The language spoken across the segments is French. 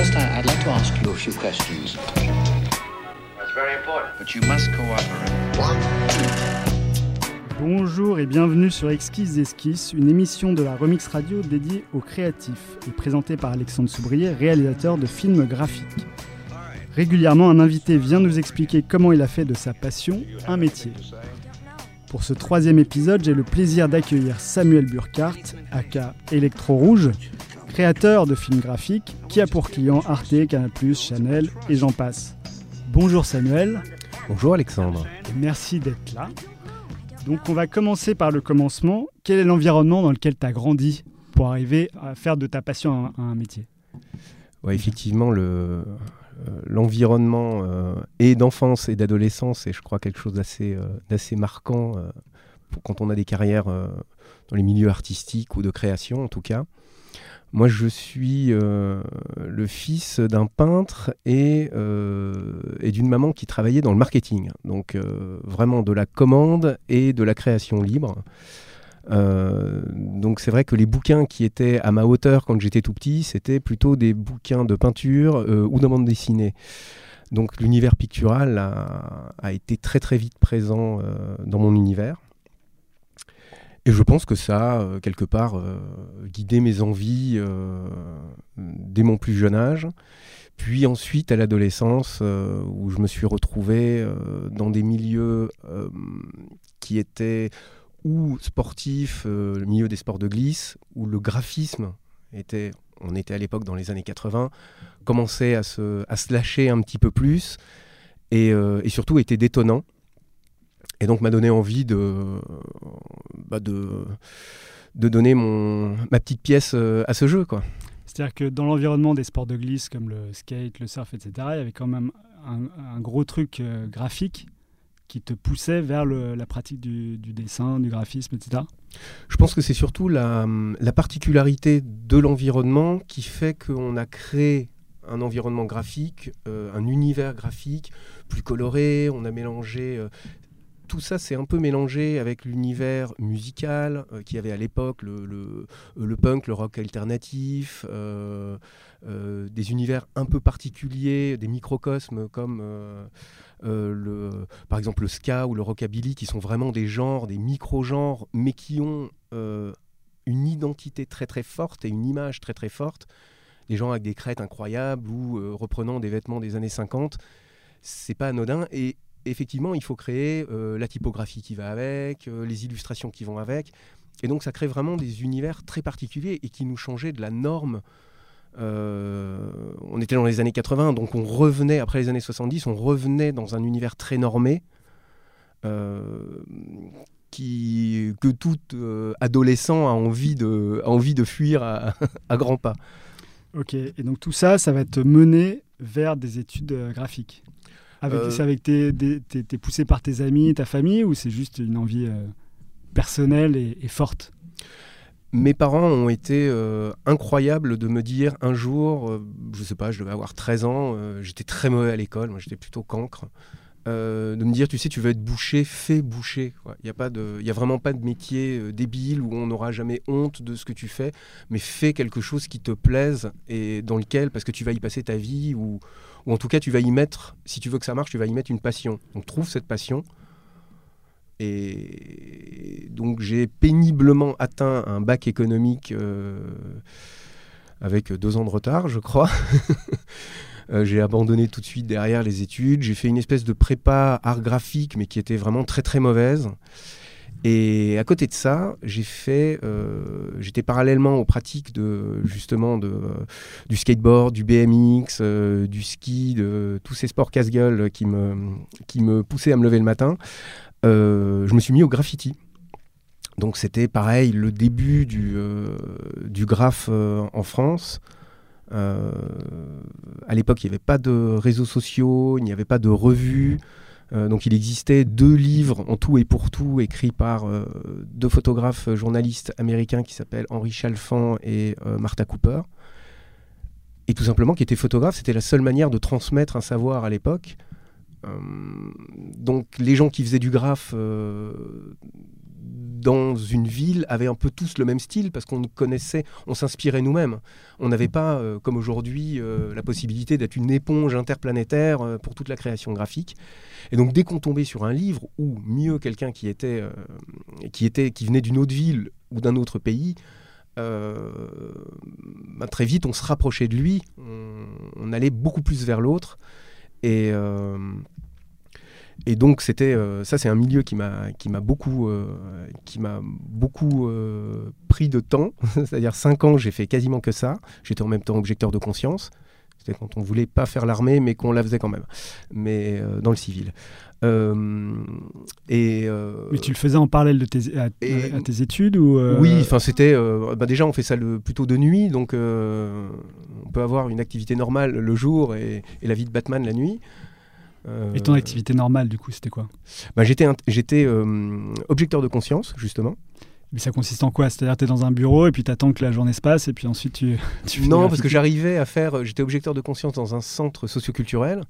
I, I'd like to ask you a few questions. That's very important. But you must cooperate. Bonjour et bienvenue sur Exquise Esquisse, une émission de la Remix Radio dédiée aux créatifs et présentée par Alexandre Soubrier, réalisateur de films graphiques. Régulièrement, un invité vient nous expliquer comment il a fait de sa passion un métier. Pour ce troisième épisode, j'ai le plaisir d'accueillir Samuel Burkhardt, aka Electro Rouge, créateur de films graphiques qui a pour clients Arte, Canal+, Chanel et j'en passe. Bonjour Samuel. Bonjour Alexandre. Et merci d'être là. Donc on va commencer par le commencement. Quel est l'environnement dans lequel tu as grandi pour arriver à faire de ta passion un, un métier? Ouais, effectivement, le, euh, l'environnement euh, et d'enfance et d'adolescence est, je crois, quelque chose d'assez, euh, d'assez marquant euh, pour quand on a des carrières dans les milieux artistiques ou de création, en tout cas. Moi, je suis euh, le fils d'un peintre et, euh, et d'une maman qui travaillait dans le marketing. Donc, euh, vraiment de la commande et de la création libre. Donc, c'est vrai que les bouquins qui étaient à ma hauteur quand j'étais tout petit, c'était plutôt des bouquins de peinture ou de bande dessinée. Donc, l'univers pictural a, été très très vite présent dans mon univers. Et je pense que ça euh, quelque part, euh, guidé mes envies euh, dès mon plus jeune âge. Puis ensuite, à l'adolescence, euh, où je me suis retrouvé dans des milieux qui étaient ou sportifs, le milieu des sports de glisse, où le graphisme était, on était à l'époque dans les années 80, commençait à se, à lâcher un petit peu plus et surtout était détonnant. Et donc m'a donné envie de, bah, de, de donner mon, ma petite pièce euh, à ce jeu. Quoi. C'est-à-dire que dans l'environnement des sports de glisse comme le skate, le surf, etc., il y avait quand même un, un gros truc euh, graphique qui te poussait vers le- la pratique du, du dessin, du graphisme, etc. Je pense que c'est surtout la, la particularité de l'environnement qui fait qu'on a créé un environnement graphique, euh, un univers graphique plus coloré. On a mélangé. euh, tout ça, c'est un peu mélangé avec l'univers musical euh, qu'il y avait à l'époque, le, le- punk, le rock alternatif, euh, euh, des univers un peu particuliers, des microcosmes comme euh, le, par exemple le ska ou le rockabilly, qui sont vraiment des genres, des micro-genres, mais qui ont une identité très très forte et une image très très forte. Des gens avec des crêtes incroyables ou reprenant des vêtements des années 50, c'est pas anodin. Et effectivement, il faut créer euh, la typographie qui va avec, euh, les illustrations qui vont avec. Et donc, ça crée vraiment des univers très particuliers et qui nous changeaient de la norme. Euh, on était dans les années 80, donc on revenait, après les années 70, on revenait dans un univers très normé. qui, que tout adolescent a envie de, envie de fuir à, à grands pas. Ok, et donc tout ça, ça va te mener vers des études graphiques. Avec, Euh, C'est avec tes, t'es, t'es poussé par tes amis, ta famille, ou c'est juste une envie euh, personnelle et, et forte? Mes parents ont été euh, incroyables de me dire un jour, euh, je sais pas, je devais avoir 13 ans, euh, j'étais très mauvais à l'école, moi j'étais plutôt cancre, de me dire, tu sais, tu veux être boucher, fais boucher. Il n'y a, pas de- il y a vraiment pas de métier débile où on n'aura jamais honte de ce que tu fais, mais fais quelque chose qui te plaise et dans lequel, parce que tu vas y passer ta vie, ou, ou en tout cas tu vas y mettre, si tu veux que ça marche, tu vas y mettre une passion. Donc trouve cette passion. Et donc j'ai péniblement atteint un bac économique euh, avec deux ans de retard, je crois. Euh, j'ai abandonné tout de suite derrière les études. J'ai fait une espèce de prépa art graphique, mais qui était vraiment très très mauvaise. Et à côté de ça, j'ai fait, euh, j'étais parallèlement aux pratiques de justement de, euh, du skateboard, du BMX, euh, du ski, de tous ces sports casse-gueule qui me, qui me poussaient à me lever le matin. Je me suis mis au graffiti. Donc c'était pareil, le début du, du graphe en France. À l'époque, il n'y avait pas de réseaux sociaux, il n'y avait pas de revues. Euh, donc il existait deux livres en tout et pour tout écrits par euh, deux photographes euh, journalistes américains qui s'appellent Henri Chalfant et Martha Cooper. Et tout simplement qui étaient photographes, c'était la seule manière de transmettre un savoir à l'époque. Donc les gens qui faisaient du graphe dans une ville avaient un peu tous le même style parce qu'on connaissait, on s'inspirait nous-mêmes. On n'avait pas, euh, comme aujourd'hui, euh, la possibilité d'être une éponge interplanétaire euh, pour toute la création graphique. Et donc dès qu'on tombait sur un livre ou mieux quelqu'un qui était, qui était, qui venait d'une autre ville ou d'un autre pays, bah, très vite on se rapprochait de lui, on, on allait beaucoup plus vers l'autre. Et et donc c'était euh, ça c'est un milieu qui m'a qui m'a beaucoup euh, qui m'a beaucoup euh, pris de temps. C'est-à-dire cinq ans j'ai fait quasiment que ça. J'étais en même temps objecteur de conscience. C'était quand on voulait pas faire l'armée mais qu'on la faisait quand même. Mais dans le civil. Et mais tu le faisais en parallèle de tes à, tes études ou oui enfin c'était bah déjà on fait ça le, plutôt de nuit. Donc on peut avoir une activité normale le jour et, et la vie de Batman la nuit Et ton activité normale, du coup, c'était quoi bah, J'étais, j'étais euh, objecteur de conscience, justement. Mais ça consiste en quoi? C'est-à-dire tu es dans un bureau et puis tu attends que la journée se passe et puis ensuite tu... tu non, parce que j'arrivais à faire... Euh, j'étais objecteur de conscience dans un centre socioculturel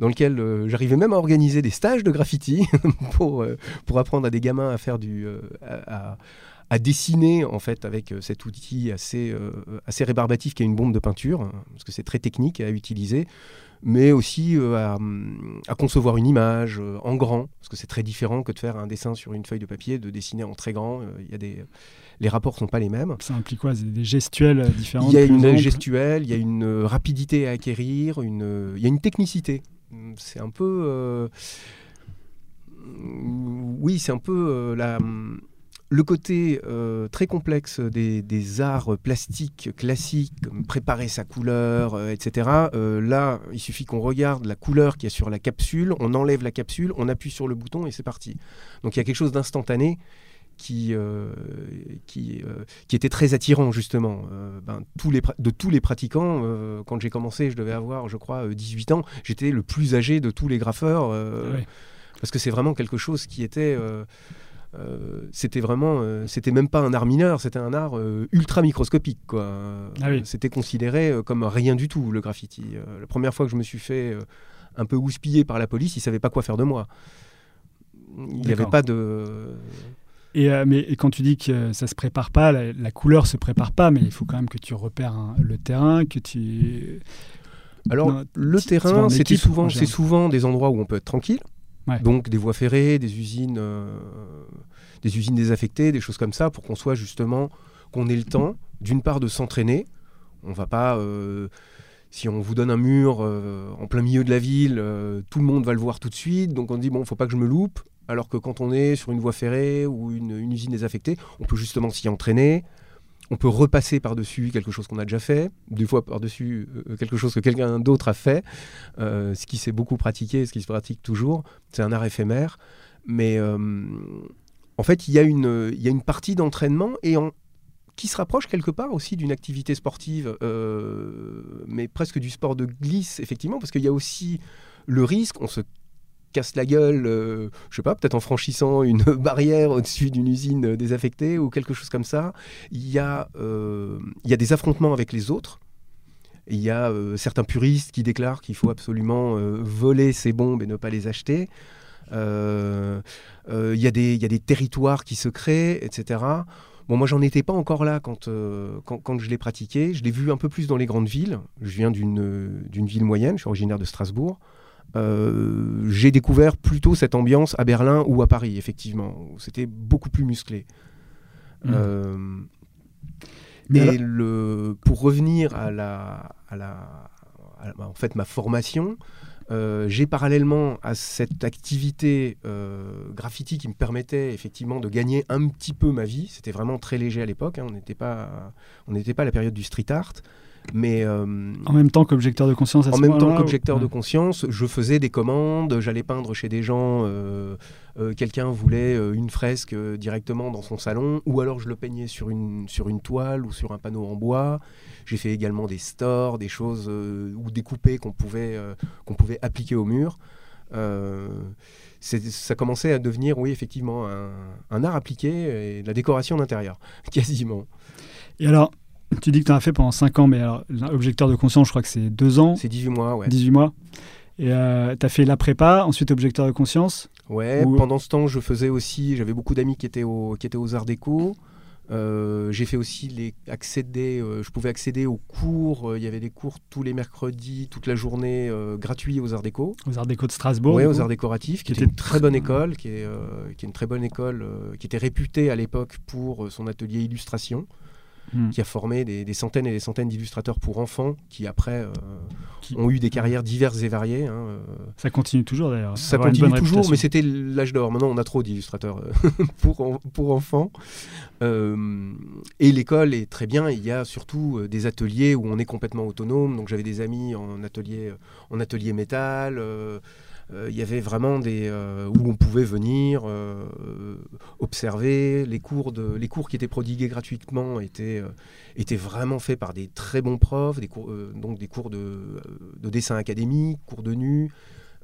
dans lequel j'arrivais même à organiser des stages de graffiti pour, pour apprendre à des gamins à faire du... à, à dessiner en fait avec cet outil assez, assez rébarbatif qui est une bombe de peinture, hein, parce que c'est très technique à utiliser mais aussi euh, à, concevoir une image euh, en grand, parce que c'est très différent que de faire un dessin sur une feuille de papier, de dessiner en très grand. Euh, il y a des, les rapports sont pas les mêmes. Ça implique quoi? Des gestuels différents Il y a une gestuelle, il y a une rapidité à acquérir, une, il y a une technicité. C'est un peu, oui, c'est un peu la le côté euh, très complexe des, arts plastiques classiques, comme préparer sa couleur, euh, etc. Euh, là, il suffit qu'on regarde la couleur qu'il y a sur la capsule, on enlève la capsule, on appuie sur le bouton et c'est parti. Donc il y a quelque chose d'instantané qui, qui, qui, était très attirant justement. Ben, tous les, de tous les pratiquants, quand j'ai commencé, je devais avoir, je crois, 18 ans, j'étais le plus âgé de tous les graffeurs, parce que c'est vraiment quelque chose qui était... Euh, c'était vraiment, euh, c'était même pas un art mineur, c'était un art euh, ultra microscopique. Quoi. Ah c'était considéré comme rien du tout, le graffiti. la première fois que je me suis fait un peu houspiller par la police, ils savaient pas quoi faire de moi. Il n'y avait pas de. Et, mais, quand tu dis que ça se prépare pas, la, couleur se prépare pas, mais il faut quand même que tu repères le terrain, que tu. Alors, le terrain, c'était souvent, c'est souvent des endroits où on peut être tranquille. Donc des voies ferrées, des usines, euh, des usines désaffectées, des choses comme ça, pour qu'on soit justement, qu'on ait le temps, d'une part, de s'entraîner. On va pas, euh, si on vous donne un mur euh, en plein milieu de la ville, tout le monde va le voir tout de suite. Donc on dit bon, faut pas que je me loupe. Alors que quand on est sur une voie ferrée ou une usine désaffectée, on peut justement s'y entraîner on peut repasser par-dessus quelque chose qu'on a déjà fait, des fois par-dessus euh, quelque chose que quelqu'un d'autre a fait, euh, ce qui s'est beaucoup pratiqué, ce qui se pratique toujours. C'est un art éphémère. Mais euh, en fait, il y, a une, partie d'entraînement et qui se rapproche quelque part aussi d'une activité sportive, mais presque du sport de glisse, effectivement, parce qu'il y a aussi le risque, on se casse la gueule, euh, je sais pas, peut-être en franchissant une barrière au-dessus d'une usine désaffectée ou quelque chose comme ça. Il y a, euh, il y a des affrontements avec les autres. Il y a euh, certains puristes qui déclarent qu'il faut absolument voler ces bombes et ne pas les acheter. il, y a des, y a des territoires qui se créent, etc. Bon, moi, j'en étais pas encore là quand, quand, quand, je l'ai pratiqué. Je l'ai vu un peu plus dans les grandes villes. Je viens d'une ville moyenne, je suis originaire de Strasbourg. Euh, j'ai découvert plutôt cette ambiance à Berlin ou à Paris, effectivement. C'était beaucoup plus musclé. Mmh. Euh, mais le, pour revenir à la, à la en fait, ma formation, euh, j'ai parallèlement à cette activité graffiti qui me permettait effectivement de gagner un petit peu ma vie. C'était vraiment très léger à l'époque. Hein. on n'était pas, on n'était pas à la période du street art. Mais euh, en même temps qu'objecteur de conscience. À en même temps qu'objecteur de conscience, je faisais des commandes, j'allais peindre chez des gens. Euh, euh, quelqu'un voulait une fresque directement dans son salon, ou alors je le peignais sur une sur une toile ou sur un panneau en bois. J'ai fait également des stores, des choses ou des coupés qu'on pouvait qu'on pouvait appliquer au mur. ça commençait à devenir, oui, effectivement, un, un art appliqué et la décoration d'intérieur, quasiment. Et alors, tu dis que tu en as fait pendant 5 ans, mais alors, objecteur de conscience, je crois que c'est 2 ans. C'est 18 mois, ouais. 18 mois. Et euh, tu as fait la prépa, ensuite objecteur de conscience Ouais, Ou- pendant ce temps, je faisais aussi, j'avais beaucoup d'amis qui étaient, au, qui étaient aux Arts Déco. Euh, j'ai fait aussi les accéder, euh, je pouvais accéder aux cours. euh, Il y avait des cours tous les mercredis, toute la journée gratuits aux Arts Déco. Aux Arts Déco de Strasbourg. Oui, aux. Arts Décoratifs, qui Qui était une très bonne école, qui est, qui est une très bonne école, qui était réputée à l'époque pour son atelier illustration, Hmm. qui a formé des, des centaines et des centaines d'illustrateurs pour enfants, qui après euh, Qui- ont eu des carrières diverses et variées. hein, euh, Ça continue toujours d'ailleurs. ça avoir une continue toujours, mais c'était l'âge d'or. Maintenant, on a trop d'illustrateurs euh, pour, en- pour enfants. Euh, et l'école est très bien. Il y a surtout des ateliers où on est complètement autonome. Donc, j'avais des amis en atelier, en atelier métal. Euh, il y avait vraiment des euh, où on pouvait venir euh, observer les cours de les cours qui étaient prodigués gratuitement étaient étaient vraiment faits par des très bons profs des cours donc des cours de, de dessin académique cours de nu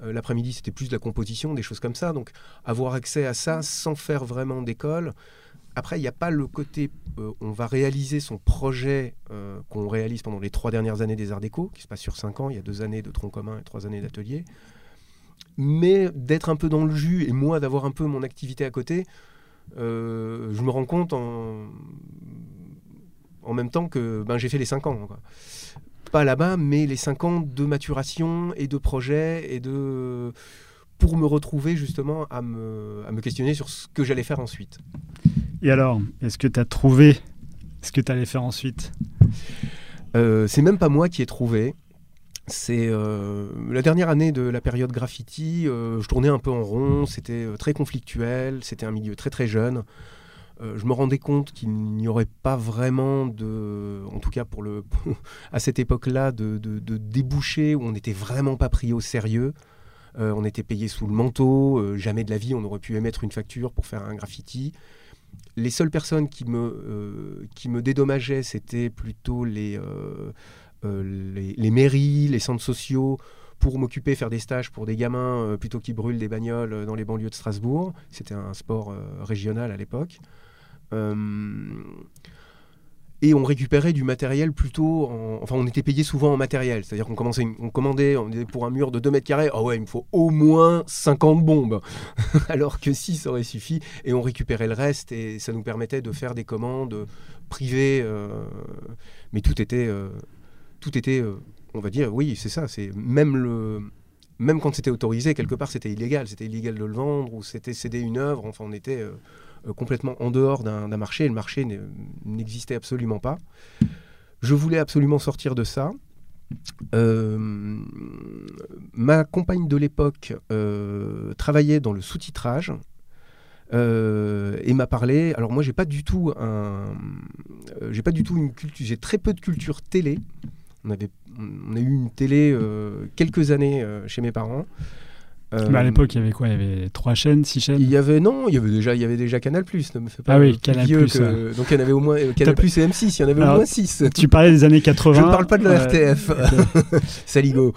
L'après-midi, c'était plus de la composition, des choses comme ça. Donc, avoir accès à ça sans faire vraiment d'école. Après, il n'y a pas le côté, on va réaliser son projet qu'on réalise pendant les trois dernières années des Arts Déco, qui se passe sur cinq ans. Il y a deux années de tronc commun et trois années d'atelier. Mais d'être un peu dans le jus et moi d'avoir un peu mon activité à côté, euh, je me rends compte en, en même temps que ben, j'ai fait les cinq ans. quoi pas là-bas, mais les cinq ans de maturation et de projet et de pour me retrouver justement à me, à me questionner sur ce que j'allais faire ensuite. Et alors, est-ce que tu as trouvé ce que tu allais faire ensuite? Euh, c'est même pas moi qui ai trouvé. C'est euh, la dernière année de la période graffiti. euh, je tournais un peu en rond. C'était euh, très conflictuel. C'était un milieu très très jeune. Je me rendais compte qu'il n'y aurait pas vraiment de, en tout cas pour le, à cette époque-là, de, de, où on n'était vraiment pas pris au sérieux. On était payé sous le manteau. jamais de la vie on aurait pu émettre une facture pour faire un graffiti. Les seules personnes qui me, qui me dédommageaient, c'était plutôt les, les, les mairies, les centres sociaux, pour m'occuper, faire des stages pour des gamins euh, plutôt qui brûlent des bagnoles euh, dans les banlieues de Strasbourg. C'était un sport euh, régional à l'époque. Euh, et on récupérait du matériel plutôt. en- Enfin, on était payé souvent en matériel. C'est-à-dire qu'on commençait on commandait on pour un mur de 2 mètres carrés. Ah ouais, il me faut au moins 50 bombes. Alors que 6 aurait suffi. Et on récupérait le reste. Et ça nous permettait de faire des commandes privées. euh, mais tout était. Tout était. euh, on va dire, oui, c'est ça. C'est même le. Même quand c'était autorisé, quelque part, c'était illégal. C'était illégal de le vendre ou c'était céder une œuvre. Enfin, on était euh, euh, complètement en dehors d'un marché. Le marché n'existait absolument pas. Je voulais absolument sortir de ça. Ma compagne de l'époque travaillait dans le sous-titrage et m'a parlé. Alors moi, j'ai pas du tout un, j'ai pas du tout une culture. J'ai très peu de culture télé. On avait, on a eu une télé euh, quelques années euh, chez mes parents. Euh, Mais à l'époque, il y avait quoi? Il y avait trois chaînes, six chaînes? Il y avait non, il y avait déjà, il y avait déjà Canal Plus. Ne me fais pas Ah oui, euh, plus Canal+, que- Donc il y en avait au moins euh, Canal Plus et M6. Il y en avait Alors, au moins 6 Tu parlais des années 80. Je ne parle pas de la euh, RTF. Saligo.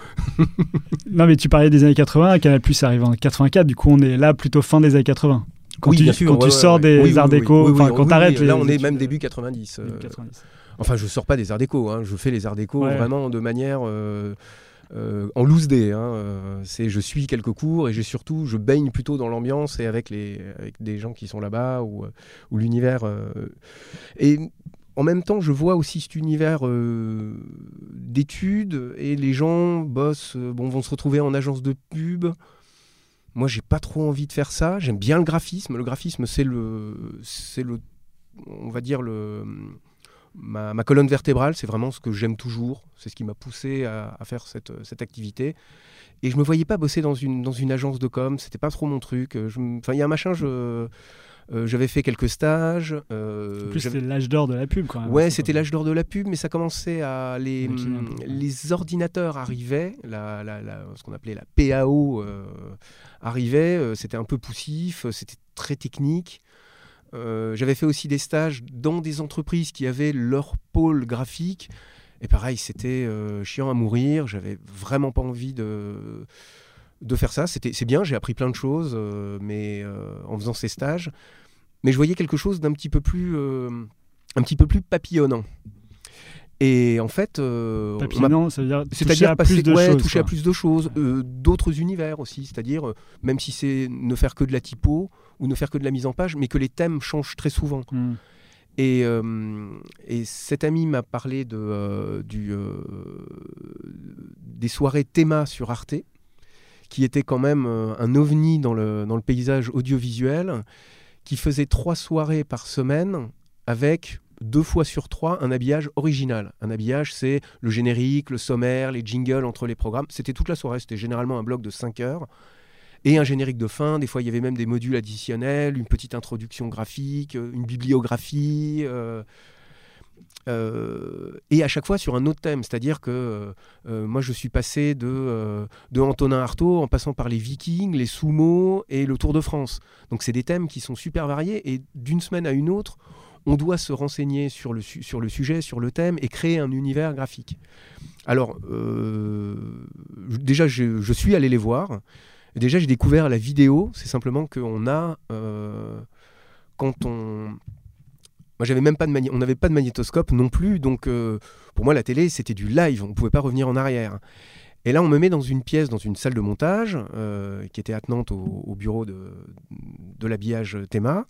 Non, mais tu parlais des années 80. Canal Plus arrive en 84. Du coup, on est là plutôt fin des années 80. Quand oui, tu, bien sûr. quand ouais, tu ouais, sors ouais. des Oui, arts déco, oui, quand t'arrêtes Là, on est même euh, début 90. euh, 90. Enfin, je sors pas des arts déco. hein. Je fais les arts déco Ouais. vraiment de manière euh, euh, en loose day. hein. Euh, C'est, je suis quelques cours et j'ai surtout, je baigne plutôt dans l'ambiance et avec les, avec des gens qui sont là-bas ou, ou l'univers. euh. Et en même temps, je vois aussi cet univers d'études et les gens bossent, bon, vont se retrouver en agence de pub. Moi, j'ai pas trop envie de faire ça. J'aime bien le graphisme. Le graphisme, c'est le, c'est le, on va dire le, ma, ma colonne vertébrale. C'est vraiment ce que j'aime toujours. C'est ce qui m'a poussé à, à faire cette, cette activité. Et je me voyais pas bosser dans une, dans une agence de com. C'était pas trop mon truc. Euh, Enfin, il y a un machin. Je, euh, j'avais fait quelques stages. euh, En plus, c'était l'âge d'or de la pub, quand même. Ouais, C'est c'était l'âge d'or de la pub, mais ça commençait à les, les ordinateurs arrivaient, la, la- la- ce qu'on appelait la PAO euh, arrivait, euh, c'était un peu poussif, euh, c'était très technique. Euh, J'avais fait aussi des stages dans des entreprises qui avaient leur pôle graphique. Et pareil, c'était euh, chiant à mourir. J'avais vraiment pas envie de, de faire ça. C'est bien, j'ai appris plein de choses, euh, mais en faisant ces stages. Mais je voyais quelque chose d'un petit peu plus, un petit peu plus papillonnant. Et en fait, euh, Papillon, ça veut dire toucher c'est-à-dire à passer- plus de ouais, choses. toucher à plus de choses, euh, d'autres univers aussi, c'est-à-dire euh, même si c'est ne faire que de la typo ou ne faire que de la mise en page, mais que les thèmes changent très souvent. Hmm. Et, euh, et cet ami m'a parlé de, du, des soirées théma sur Arte, qui était quand même un ovni dans le, dans le paysage audiovisuel, qui faisait trois soirées par semaine avec deux fois sur trois un habillage original. Un habillage, c'est le générique, le sommaire, les jingles entre les programmes. C'était toute la soirée, c'était généralement un bloc de 5 heures. Et un générique de fin, des fois il y avait même des modules additionnels, une petite introduction graphique, euh, une bibliographie. euh, euh, et à chaque fois sur un autre thème, c'est-à-dire que moi je suis passé de, de Antonin Artaud en passant par les Vikings, les sumo et le Tour de France. Donc c'est des thèmes qui sont super variés et d'une semaine à une autre, on doit se renseigner sur le, sujet, sur le thème et créer un univers graphique. Alors euh, déjà je, suis allé les voir. Déjà j'ai découvert la vidéo, c'est simplement qu'on a euh, quand on moi, j'avais même pas de on n'avait pas de magnétoscope non plus, donc euh, pour moi, la télé, c'était du live, on pouvait pas revenir en arrière. Et là, on me met dans une pièce, dans une salle de montage, qui était attenante au, au bureau de l'habillage Théma.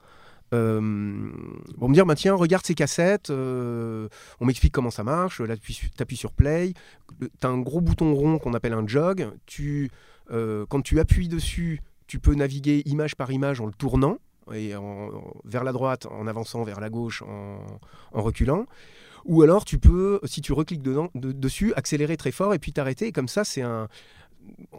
Euh, me dire, bah, tiens, regarde ces cassettes, euh, on m'explique comment ça marche, là, tu appuies sur play, tu as un gros bouton rond qu'on appelle un jog, tu, euh, quand tu appuies dessus, tu peux naviguer image par image en le tournant, et en- vers la droite en avançant, vers la gauche en, reculant. Ou alors tu peux, si tu recliques dessus, accélérer très fort et puis t'arrêter. Comme ça, c'est un.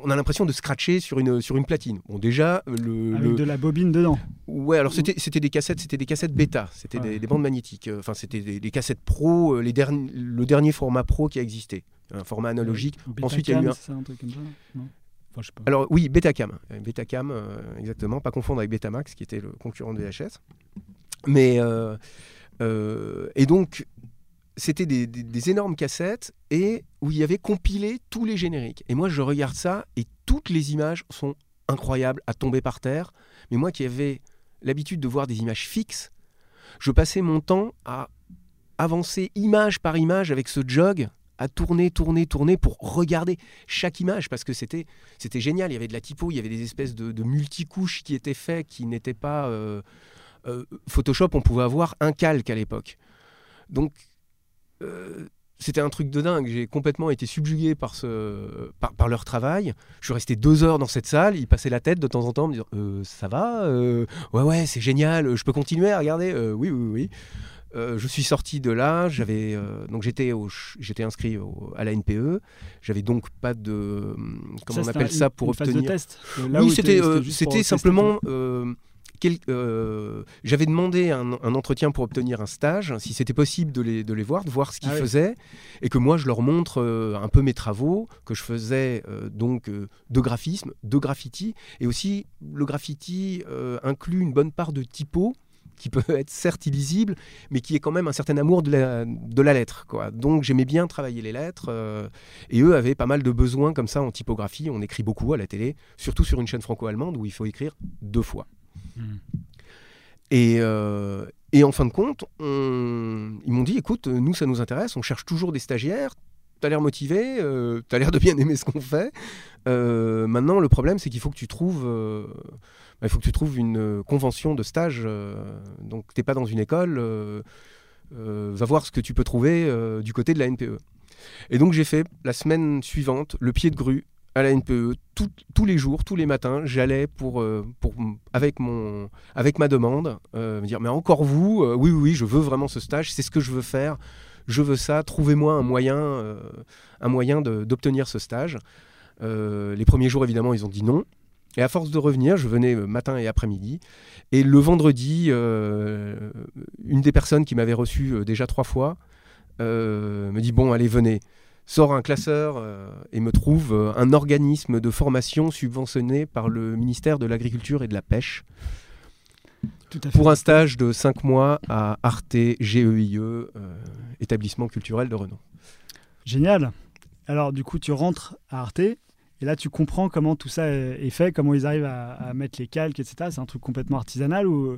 On a l'impression de scratcher sur une, sur une platine. Bon, déjà, le. Avec le- de la bobine dedans. Ouais, alors c'était c'était des cassettes, c'était des cassettes bêta, c'était Ouais. des, des bandes magnétiques. Euh, Enfin, c'était des, des cassettes pro, euh, les derni- le dernier format pro qui a existé, un format analogique. Ensuite, il y a eu un- c'est ça, un truc comme ça Non? Enfin, je sais pas. Alors oui, Betacam, Euh, Betacam, euh, exactement, pas confondre avec Betamax qui était le concurrent de VHS. Mais euh, euh, et donc c'était des, énormes cassettes et où il y avait compilé tous les génériques. Et moi je regarde ça et toutes les images sont incroyables à tomber par terre. Mais moi qui avais l'habitude de voir des images fixes, je passais mon temps à avancer image par image avec ce jog, à tourner, tourner, tourner pour regarder chaque image parce que c'était génial. Il y avait de la typo, il y avait des espèces de, multicouches qui étaient faits, qui n'étaient pas euh, euh, Photoshop. On pouvait avoir un calque à l'époque. Donc euh, c'était un truc de dingue. J'ai complètement été subjugué par, ce, par, par leur travail. Je suis resté deux heures dans cette salle. Ils passaient la tête de temps en temps, me dire Euh, Ça va Euh, Ouais, ouais, c'est génial. Je peux continuer à regarder Euh, Oui, oui, oui. Euh, je suis sorti de là, j'avais euh, donc j'étais j'étais inscrit au- à la NPE, j'avais donc pas de comment on appelle un- ça pour une phase de obtenir test. Euh, là oui, où c'était euh, c'était simplement. Euh, J'avais demandé un, un entretien pour obtenir un stage, si c'était possible de les, de les voir, de voir ce qu'ils Ah faisaient, et que moi je leur montre euh, un peu mes travaux, que je faisais euh, donc de graphisme, de graffiti, et aussi le graffiti inclut une bonne part de typo qui peut être certes illisible, mais qui est quand même un certain amour de la, de la lettre. Quoi. Donc j'aimais bien travailler les lettres, euh, et eux avaient pas mal de besoins comme ça en typographie. On écrit beaucoup à la télé, surtout sur une chaîne franco-allemande où il faut écrire deux fois. Et, euh, et en fin de compte, on- ils m'ont dit, écoute, nous, ça nous intéresse, on cherche toujours des stagiaires, tu as l'air motivé, euh, tu as l'air de bien aimer ce qu'on fait. Euh, maintenant, le problème, c'est qu'il faut que tu trouves... euh, bah, il faut que tu trouves une convention de stage. donc, tu n'es pas dans une école. va voir ce que tu peux trouver du côté de la NPE. Et donc, j'ai fait la semaine suivante le pied de grue à la. Tout- tous les jours, tous les matins, j'allais pour, euh, avec, avec ma demande euh, me dire Mais encore vous Euh, Oui, oui, je veux vraiment ce stage, c'est ce que je veux faire. Je veux ça, trouvez-moi un moyen, un moyen d'obtenir ce stage. Les premiers jours, évidemment, ils ont dit non. Et à force de revenir, je venais matin et après-midi. Et le vendredi, une des personnes qui m'avait reçu déjà trois fois me dit Bon, allez, venez. Sort un classeur euh, et me trouve euh, un organisme de formation subventionné par le ministère de l'Agriculture et de la Pêche Tout à fait. pour un stage de cinq mois à Arte GEIE, euh, établissement culturel de renom. Génial. Alors, du coup, tu rentres à Arte. Et là, tu comprends comment tout ça est fait, comment ils arrivent à, mettre les calques, etc. C'est un truc complètement artisanal ou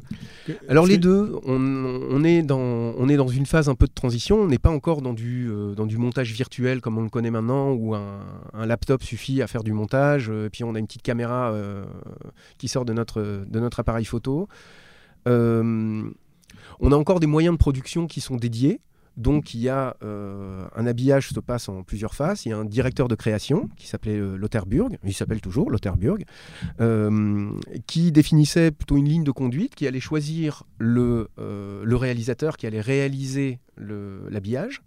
Alors les deux, on, est dans, on est dans une phase un peu de transition. On n'est pas encore dans du, euh, dans du montage virtuel comme on le connaît maintenant, où un, laptop suffit à faire du montage, et puis on a une petite caméra qui sort de notre, de notre appareil photo. on a encore des moyens de production qui sont dédiés. Donc il y a euh, un habillage se passe en plusieurs phases. Il y a un directeur de création qui s'appelait euh, Lotherburg, il s'appelle toujours Lotherburg, euh, qui définissait plutôt une ligne de conduite, qui allait choisir le, le réalisateur qui allait réaliser l'habillage.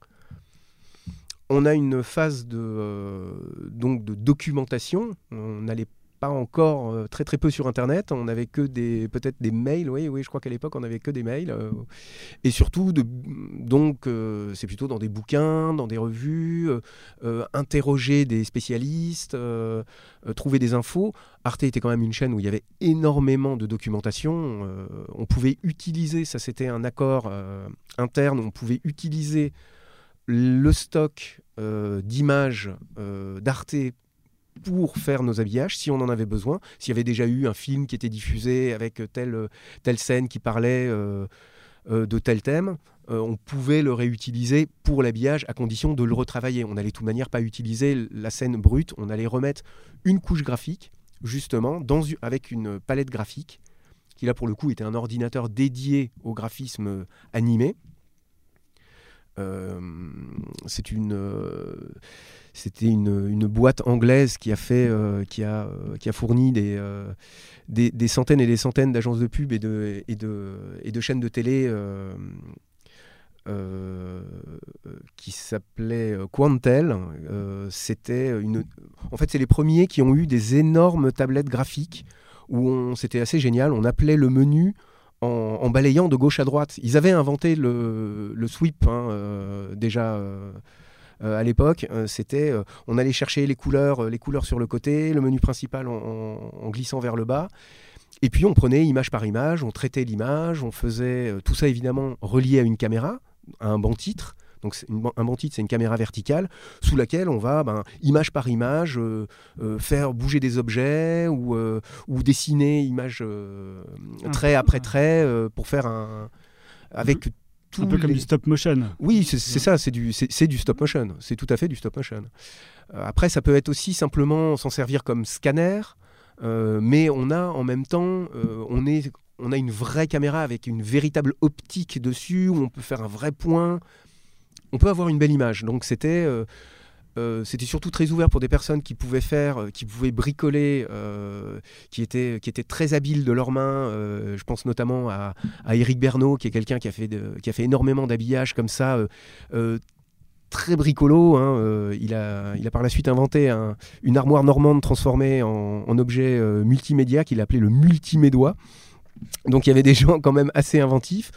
On a une phase de, de documentation. On n'allait pas encore euh, très très peu sur internet. On n'avait que des peut-être des mails oui oui je crois qu'à l'époque on n'avait que des mails euh, et surtout de, donc euh, c'est plutôt dans des bouquins dans des revues interroger des spécialistes trouver des infos. Arte était quand même une chaîne où il y avait énormément de documentation on pouvait utiliser ça c'était un accord interne on pouvait utiliser le stock d'images d'Arte pour faire nos habillages si on en avait besoin, s'il y avait déjà eu un film qui était diffusé avec telle, telle scène qui parlait euh, euh, de tel thème, euh, on pouvait le réutiliser pour l'habillage à condition de le retravailler. On n'allait de toute manière pas utiliser la scène brute, on allait remettre une couche graphique, justement, dans, avec une palette graphique, qui là pour le coup était un ordinateur dédié au graphisme animé. C'est une c'était une, boîte anglaise qui a, fait, euh, qui a, euh, fourni euh, des, centaines et des centaines d'agences de pub et de, chaînes de télé qui s'appelait Quantel. c'était une... En fait, c'est les premiers qui ont eu des énormes tablettes graphiques où c'était assez génial. On appelait le menu en, balayant de gauche à droite. Ils avaient inventé le, le sweep hein, déjà euh, à l'époque, euh, c'était euh, on allait chercher les couleurs, les couleurs sur le côté, le menu principal en, glissant vers le bas. Et puis on prenait image par image, on traitait l'image, on faisait tout ça évidemment relié à une caméra, à un banc titre. Donc un banc titre, c'est une caméra verticale sous laquelle on va, ben, image par image, faire bouger des objets ou, ou dessiner image trait après trait pour faire un avec un peu comme du stop motion. Oui, c'est ça, c'est du, du stop motion. C'est tout à fait du stop motion. Euh, après, ça peut être aussi simplement s'en servir comme scanner, euh, mais on a en même temps, euh, on, est, on a une vraie caméra avec une véritable optique dessus, où on peut faire un vrai point. On peut avoir une belle image. Donc c'était euh, c'était surtout très ouvert pour des personnes qui pouvaient faire, euh, qui pouvaient bricoler, euh, qui, étaient, très habiles de leurs mains. je pense notamment à, à Eric Bernot, qui est quelqu'un qui, a fait énormément d'habillage comme ça très bricolo. Hein, il, a, par la suite inventé une armoire normande transformée en, en objet multimédia qu'il a appelé le multimédois. Donc il y avait des gens quand même assez inventifs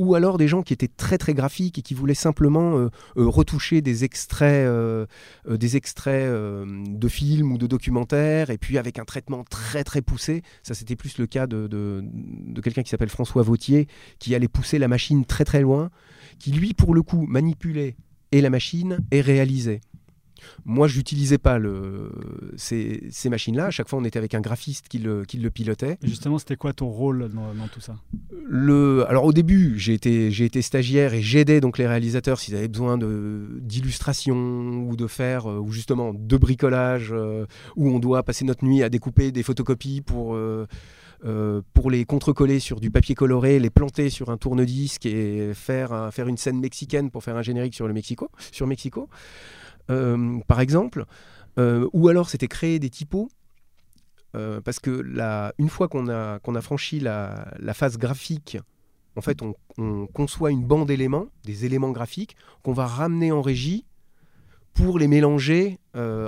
ou alors des gens qui étaient très très graphiques et qui voulaient simplement euh, euh, retoucher des extraits, euh, des extraits de films ou de documentaires, et puis avec un traitement très très poussé. Ça, c'était plus le cas de, de, de quelqu'un qui s'appelle François Vautier, qui allait pousser la machine très très loin, qui lui, pour le coup, manipulait et la machine et réalisait. Moi, je n'utilisais pas le, ces, ces machines-là. À chaque fois, on était avec un graphiste qui le, qui le pilotait. justement, c'était quoi ton rôle dans, tout ça? Le, Alors, au début, j'ai été, j'ai été stagiaire et j'aidais donc les réalisateurs s'ils avaient besoin d'illustration ou de faire, euh, ou justement de bricolage, euh, où on doit passer notre nuit à découper des photocopies pour. Euh, pour les contrecoller sur du papier coloré, les planter sur un tourne-disque et faire, faire une scène mexicaine pour faire un générique sur le Mexico, sur Mexico. Euh, par exemple, euh, ou alors c'était créer des typos. Euh, parce que une fois qu'on a, qu'on a franchi la, phase graphique, en fait, on, conçoit une bande d'éléments, des éléments graphiques, qu'on va ramener en régie pour les mélanger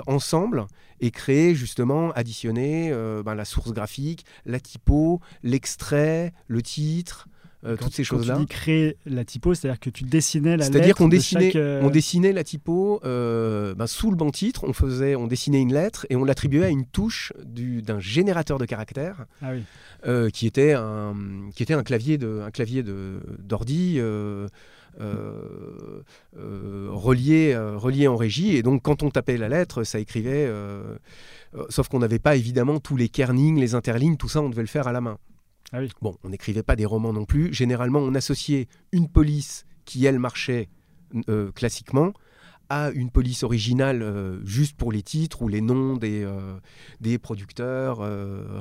ensemble et créer justement, additionner ben, la source graphique, la typo, l'extrait, le titre, euh, toutes ces choses-là. Tu dis créer la typo, c'est-à-dire que tu dessinais la lettre. C'est-à-dire qu'on de dessinait, chaque, euh, on dessinait la typo euh, ben, sous le banc titre, on faisait, on dessinait une lettre et on l'attribuait à une touche du- d'un générateur de caractères Ah oui. qui était un qui était un clavier de un clavier d'ordi euh, euh, euh, relié euh, relié en régie et donc quand on tapait la lettre ça écrivait sauf qu'on n'avait pas évidemment tous les kernings les interlignes tout ça on devait le faire à la main Ah oui. bon on n'écrivait pas des romans non plus généralement on associait une police qui elle marchait euh, classiquement à une police originale euh, juste pour les titres ou les noms des, euh, des producteurs,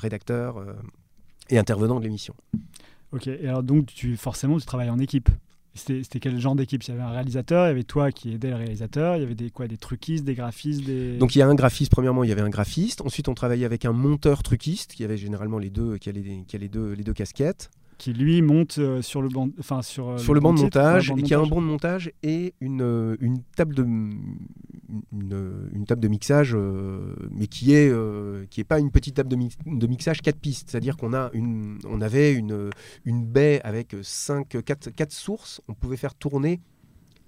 rédacteurs et intervenants de l'émission. Ok. Et alors donc tu forcément tu travailles en équipe? C'était quel genre d'équipe? Il y avait un réalisateur, il y avait toi qui aidais le réalisateur, il y avait des quoi, des truquistes, des graphistes, des. Donc il y a un graphiste, premièrement il y avait un graphiste, ensuite on travaillait avec un monteur truquiste qui avait généralement les deux, qui a les, qui a les deux, les deux casquettes, qui lui monte euh, sur le banc, enfin sur. euh, sur le banc de montage, banc de qui a un banc de montage et une, euh, une table de une, une table de mixage, euh, mais qui est euh, qui est pas une petite table de, de mixage 4 pistes, c'est-à-dire qu'on a une on avait une une baie avec 5 4, quatre sources, on pouvait faire tourner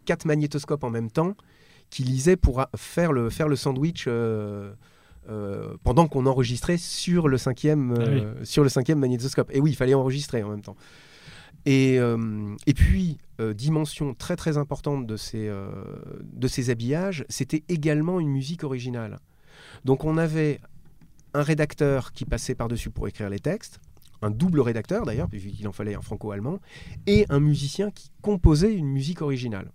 quatre magnétoscopes en même temps qui lisaient pour faire le faire le sandwich euh, euh, pendant qu'on enregistrait sur le cinquième euh, sur le cinquième magnétoscope. Et oui, il fallait enregistrer en même temps. Et, euh, et puis, dimension très très importante de ces, de ces habillages, c'était également une musique originale. Donc on avait un rédacteur qui passait par-dessus pour écrire les textes, un double rédacteur d'ailleurs, puisqu'il en fallait un franco-allemand, et un musicien qui composait une musique originale.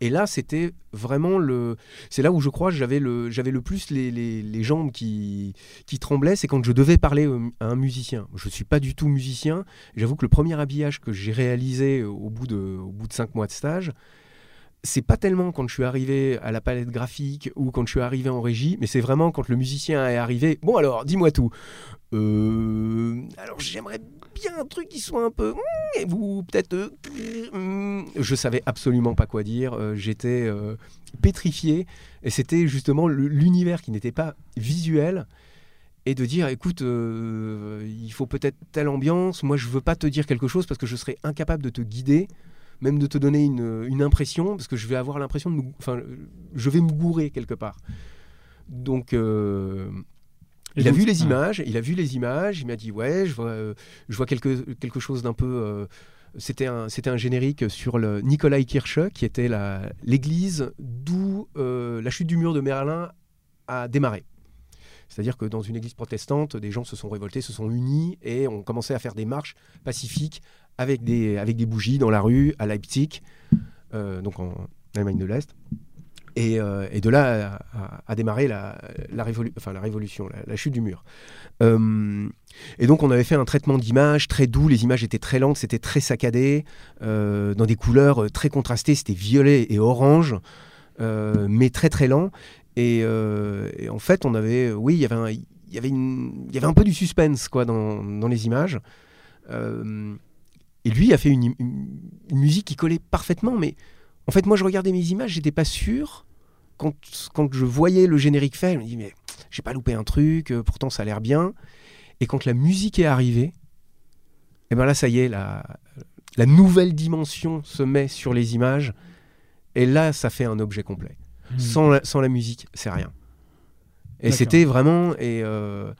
Et là, c'était vraiment le. C'est là où je crois j'avais le, j'avais le plus les, les- les jambes qui, qui tremblaient, c'est quand je devais parler au- à un musicien. Je ne suis pas du tout musicien. J'avoue que le premier habillage que j'ai réalisé au bout, de, au bout de cinq mois de stage, c'est pas tellement quand je suis arrivé à la palette graphique ou quand je suis arrivé en régie, mais c'est vraiment quand le musicien est arrivé. Bon alors, dis-moi tout. Euh, alors j'aimerais bien un truc qui soit un peu. Et vous peut-être. euh, hum, Je savais absolument pas quoi dire. Euh, J'étais euh, pétrifié et c'était justement l'univers qui n'était pas visuel et de dire écoute il faut peut-être telle ambiance moi je veux pas te dire quelque chose parce que je serais incapable de te guider même de te donner une, impression parce que je vais avoir l'impression de me, enfin je vais me gourer quelque part donc Et il a vu les ah. images il a vu les images il m'a dit ouais je vois je vois quelque quelque chose d'un peu euh, c'était un, c'était un générique sur le Nikolai Kirche, qui était la- l'église d'où euh, la chute du mur de Merlin a démarré. C'est-à-dire que dans une église protestante, des gens se sont révoltés, se sont unis et ont commencé à faire des marches pacifiques avec des, avec des bougies dans la rue à Leipzig, euh, donc en Allemagne de l'Est. Et, euh, et de là a, démarré la, révolution, la, chute du mur. Euh, et donc on avait fait un traitement d'image très doux, les images étaient très lentes, c'était très saccadé, euh, dans des couleurs très contrastées, c'était violet et orange, mais très très lent. Et, en fait, on avait, oui, il y avait un, peu du suspense dans, les images. Et lui a fait une musique qui collait parfaitement, mais en fait, moi, je regardais mes images, j'étais pas sûr. Quand, quand je voyais le générique fait, je me dis mais j'ai pas loupé un truc, euh, pourtant ça a l'air bien. Et quand la musique est arrivée, et ben là, ça y est, la, la nouvelle dimension se met sur les images. Et là, ça fait un objet complet. Hmm. Sans, la, sans la musique, c'est rien. Et c'était vraiment. Et, euh,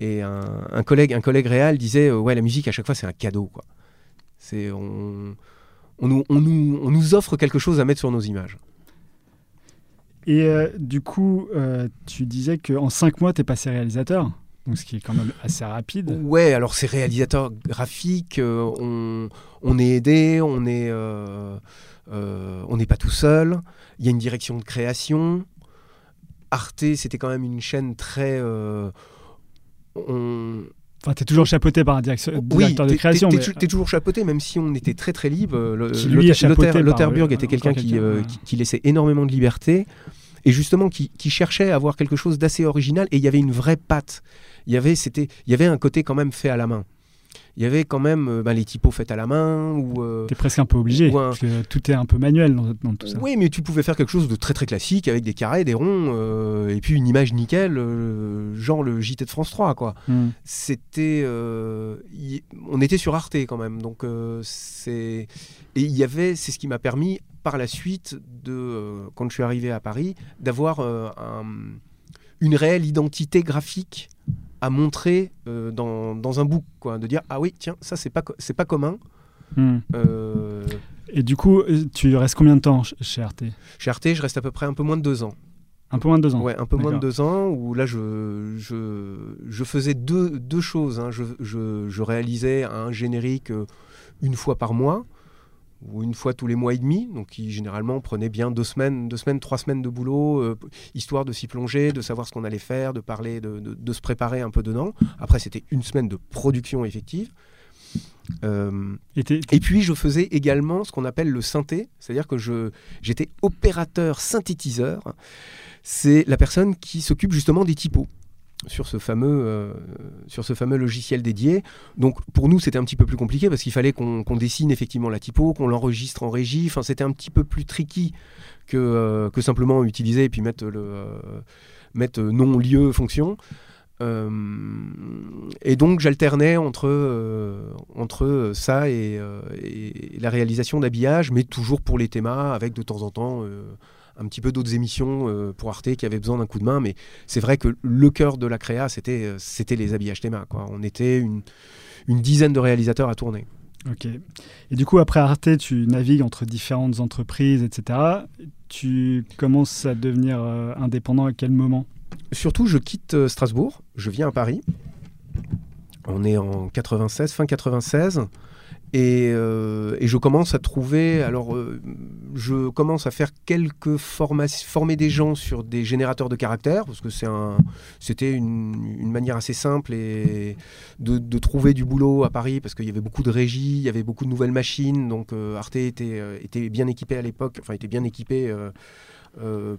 et un, un collègue, un collègue réel disait euh, Ouais, la musique, à chaque fois, c'est un cadeau. Quoi. C'est, on, on, nous, on, nous, on nous offre quelque chose à mettre sur nos images. Et euh, du coup, euh, tu disais qu'en 5 mois, tu es passé réalisateur, donc ce qui est quand même assez rapide. Ouais, alors c'est réalisateur graphique, euh, on, on est aidé, on est, on n'est pas tout seul. Il y a une direction de création. Arte, c'était quand même une chaîne très. on, Enfin, tu es toujours chapeauté par un direction- directeur de t'es- création. t'es- mais- T'es t'es toujours chapeauté, même si on était très très libre. Par, Lotharburg euh, était quelqu'un qui, euh, qui, qui laissait énormément de liberté et justement qui, qui cherchait à avoir quelque chose d'assez original. Et il y avait une vraie patte. Il y avait, c'était, il y avait un côté quand même fait à la main. Il y avait quand même euh, bah, les typos faits à la main ou euh, T'es presque un peu obligé un- parce que tout est un peu manuel dans, dans tout ça. oui mais tu pouvais faire quelque chose de très très classique avec des carrés des ronds euh, et puis une image nickel euh, genre le JT de France 3 quoi Hmm. c'était y- on était sur Arte quand même donc c'est et il y avait c'est ce qui m'a permis par la suite de quand je suis arrivé à Paris d'avoir un- une réelle identité graphique à montrer euh, dans, dans un book quoi de dire ah oui tiens ça c'est pas c'est pas commun Hmm. Euh, Et du coup, euh, tu restes combien de temps ch- chez Arte? Chez Arte je reste à peu près un peu moins de deux ans Un peu moins de deux ans. Ouais, un peu moins de deux ans, où là, je, je, je faisais deux, deux choses. hein. Je, je- je réalisais un générique une fois par mois, ou une fois tous les mois et demi, donc qui généralement prenait bien deux semaines, deux semaines, trois semaines de boulot, euh, histoire de s'y plonger, de savoir ce qu'on allait faire, de parler, de, de- de se préparer un peu dedans. Après, c'était une semaine de production effective. Euh, Et puis je faisais également ce qu'on appelle le synthé, c'est-à-dire que je j'étais opérateur synthétiseur. C'est la personne qui s'occupe justement des typos sur ce fameux euh, sur ce fameux logiciel dédié. Donc pour nous c'était un petit peu plus compliqué parce qu'il fallait qu'on dessine effectivement la typo, qu'on l'enregistre en régie. Enfin c'était un petit peu plus tricky que euh, que simplement utiliser et puis mettre le euh, mettre nom lieu fonction. Et donc j'alternais entre, entre ça et, et la réalisation d'habillage, mais toujours pour les thémas, avec de temps en temps un petit peu d'autres émissions euh, pour Arte qui avaient besoin d'un coup de main. Mais c'est vrai que le cœur de la créa, c'était euh, c'était les habillages théma. Quoi. On était une, une dizaine de réalisateurs à tourner. Ok. Et du coup, après Arte, tu navigues entre différentes entreprises, etc. Tu commences à devenir euh, indépendant à quel moment? Surtout, je quitte euh, Strasbourg, je viens à Paris. On est en 96, fin 96. Et, euh, et je commence à trouver, alors euh, je commence à faire quelques formations, former des gens sur des générateurs de caractères, parce que c'était une, manière assez simple et de, trouver du boulot à Paris, parce qu'il y avait beaucoup de régies, il y avait beaucoup de nouvelles machines, donc euh, Arte était, bien équipé à l'époque, enfin était bien équipé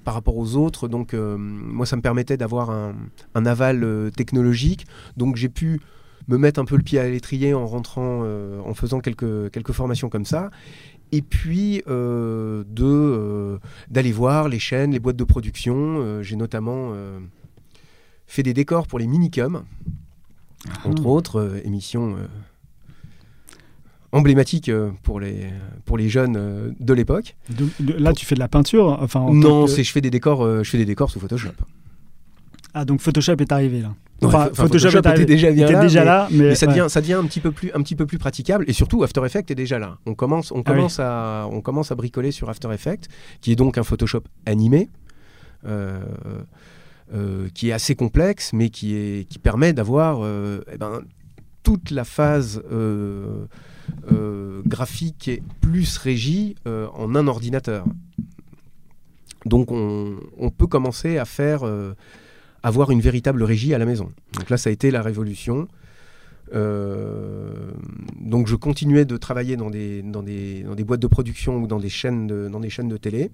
par rapport aux autres, donc moi ça me permettait d'avoir un, aval technologique, donc j'ai pu me mettre un peu le pied à l'étrier en rentrant, euh, en faisant quelques, quelques formations comme ça. Et puis euh, de euh, d'aller voir les chaînes, les boîtes de production. J'ai notamment fait des décors pour les Minicum, entre autres émissions emblématiques euh, pour les pour les jeunes de l'époque. Là, tu fais de la peinture enfin, en Non, que- c'est je fais des décors, je fais des décors sous Photoshop. Ah, donc Photoshop est arrivé là. Enfin, Photoshop, était déjà bien était là, déjà mais- là, mais, Mais ça ouais. devient, ça devient un petit peu plus, un petit peu plus praticable et surtout After Effects est déjà là. On commence, on Ah oui. à, on commence à bricoler sur After Effects, qui est donc un Photoshop animé, euh, euh, qui est assez complexe, mais qui est, qui permet d'avoir, euh, eh ben, toute la phase graphique et plus régie en un ordinateur. Donc on, on peut commencer à faire avoir une véritable régie à la maison. Donc là, ça a été la révolution. Euh, donc je continuais de travailler dans des, dans, des, dans des boîtes de production ou dans des chaînes de, dans des chaînes de télé.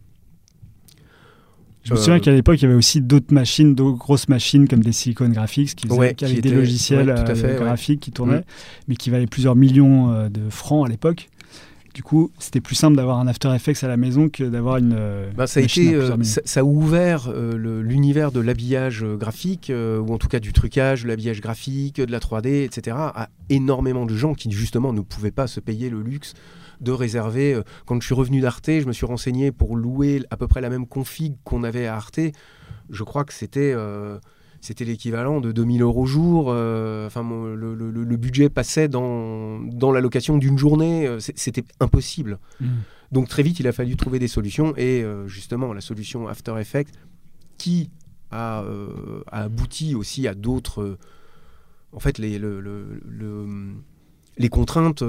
Je me Euh, souviens qu'à l'époque, il y avait aussi d'autres machines, d'autres grosses machines comme des Silicon Graphics qui, faisaient- Ouais, qui qui avaient des étaient- logiciels ouais, tout à euh, fait, ouais. graphiques qui tournaient, Mm. mais qui valaient plusieurs millions euh, de francs à l'époque. Du coup, c'était plus simple d'avoir un After Effects à la maison que d'avoir une. euh, Ben, ça, a machine été, à euh, ça, ça a ouvert euh, l'univers de l'habillage graphique, ou en tout cas du trucage, de l'habillage graphique, de la 3D, etc., à énormément de gens qui justement ne pouvaient pas se payer le luxe de réserver. Quand je suis revenu d'Arte, je me suis renseigné pour louer à peu près la même config qu'on avait à Arte. Je crois que c'était euh, c'était l'équivalent de 2000 euros jour. euh, Enfin, mon- le, le- le- le budget passait dans, dans la location d'une journée. euh, C'était impossible. Mm. Donc très vite, il a fallu trouver des solutions et euh, justement la solution After Effects qui a, euh, a abouti aussi à d'autres. en fait, les, le- le- le- les contraintes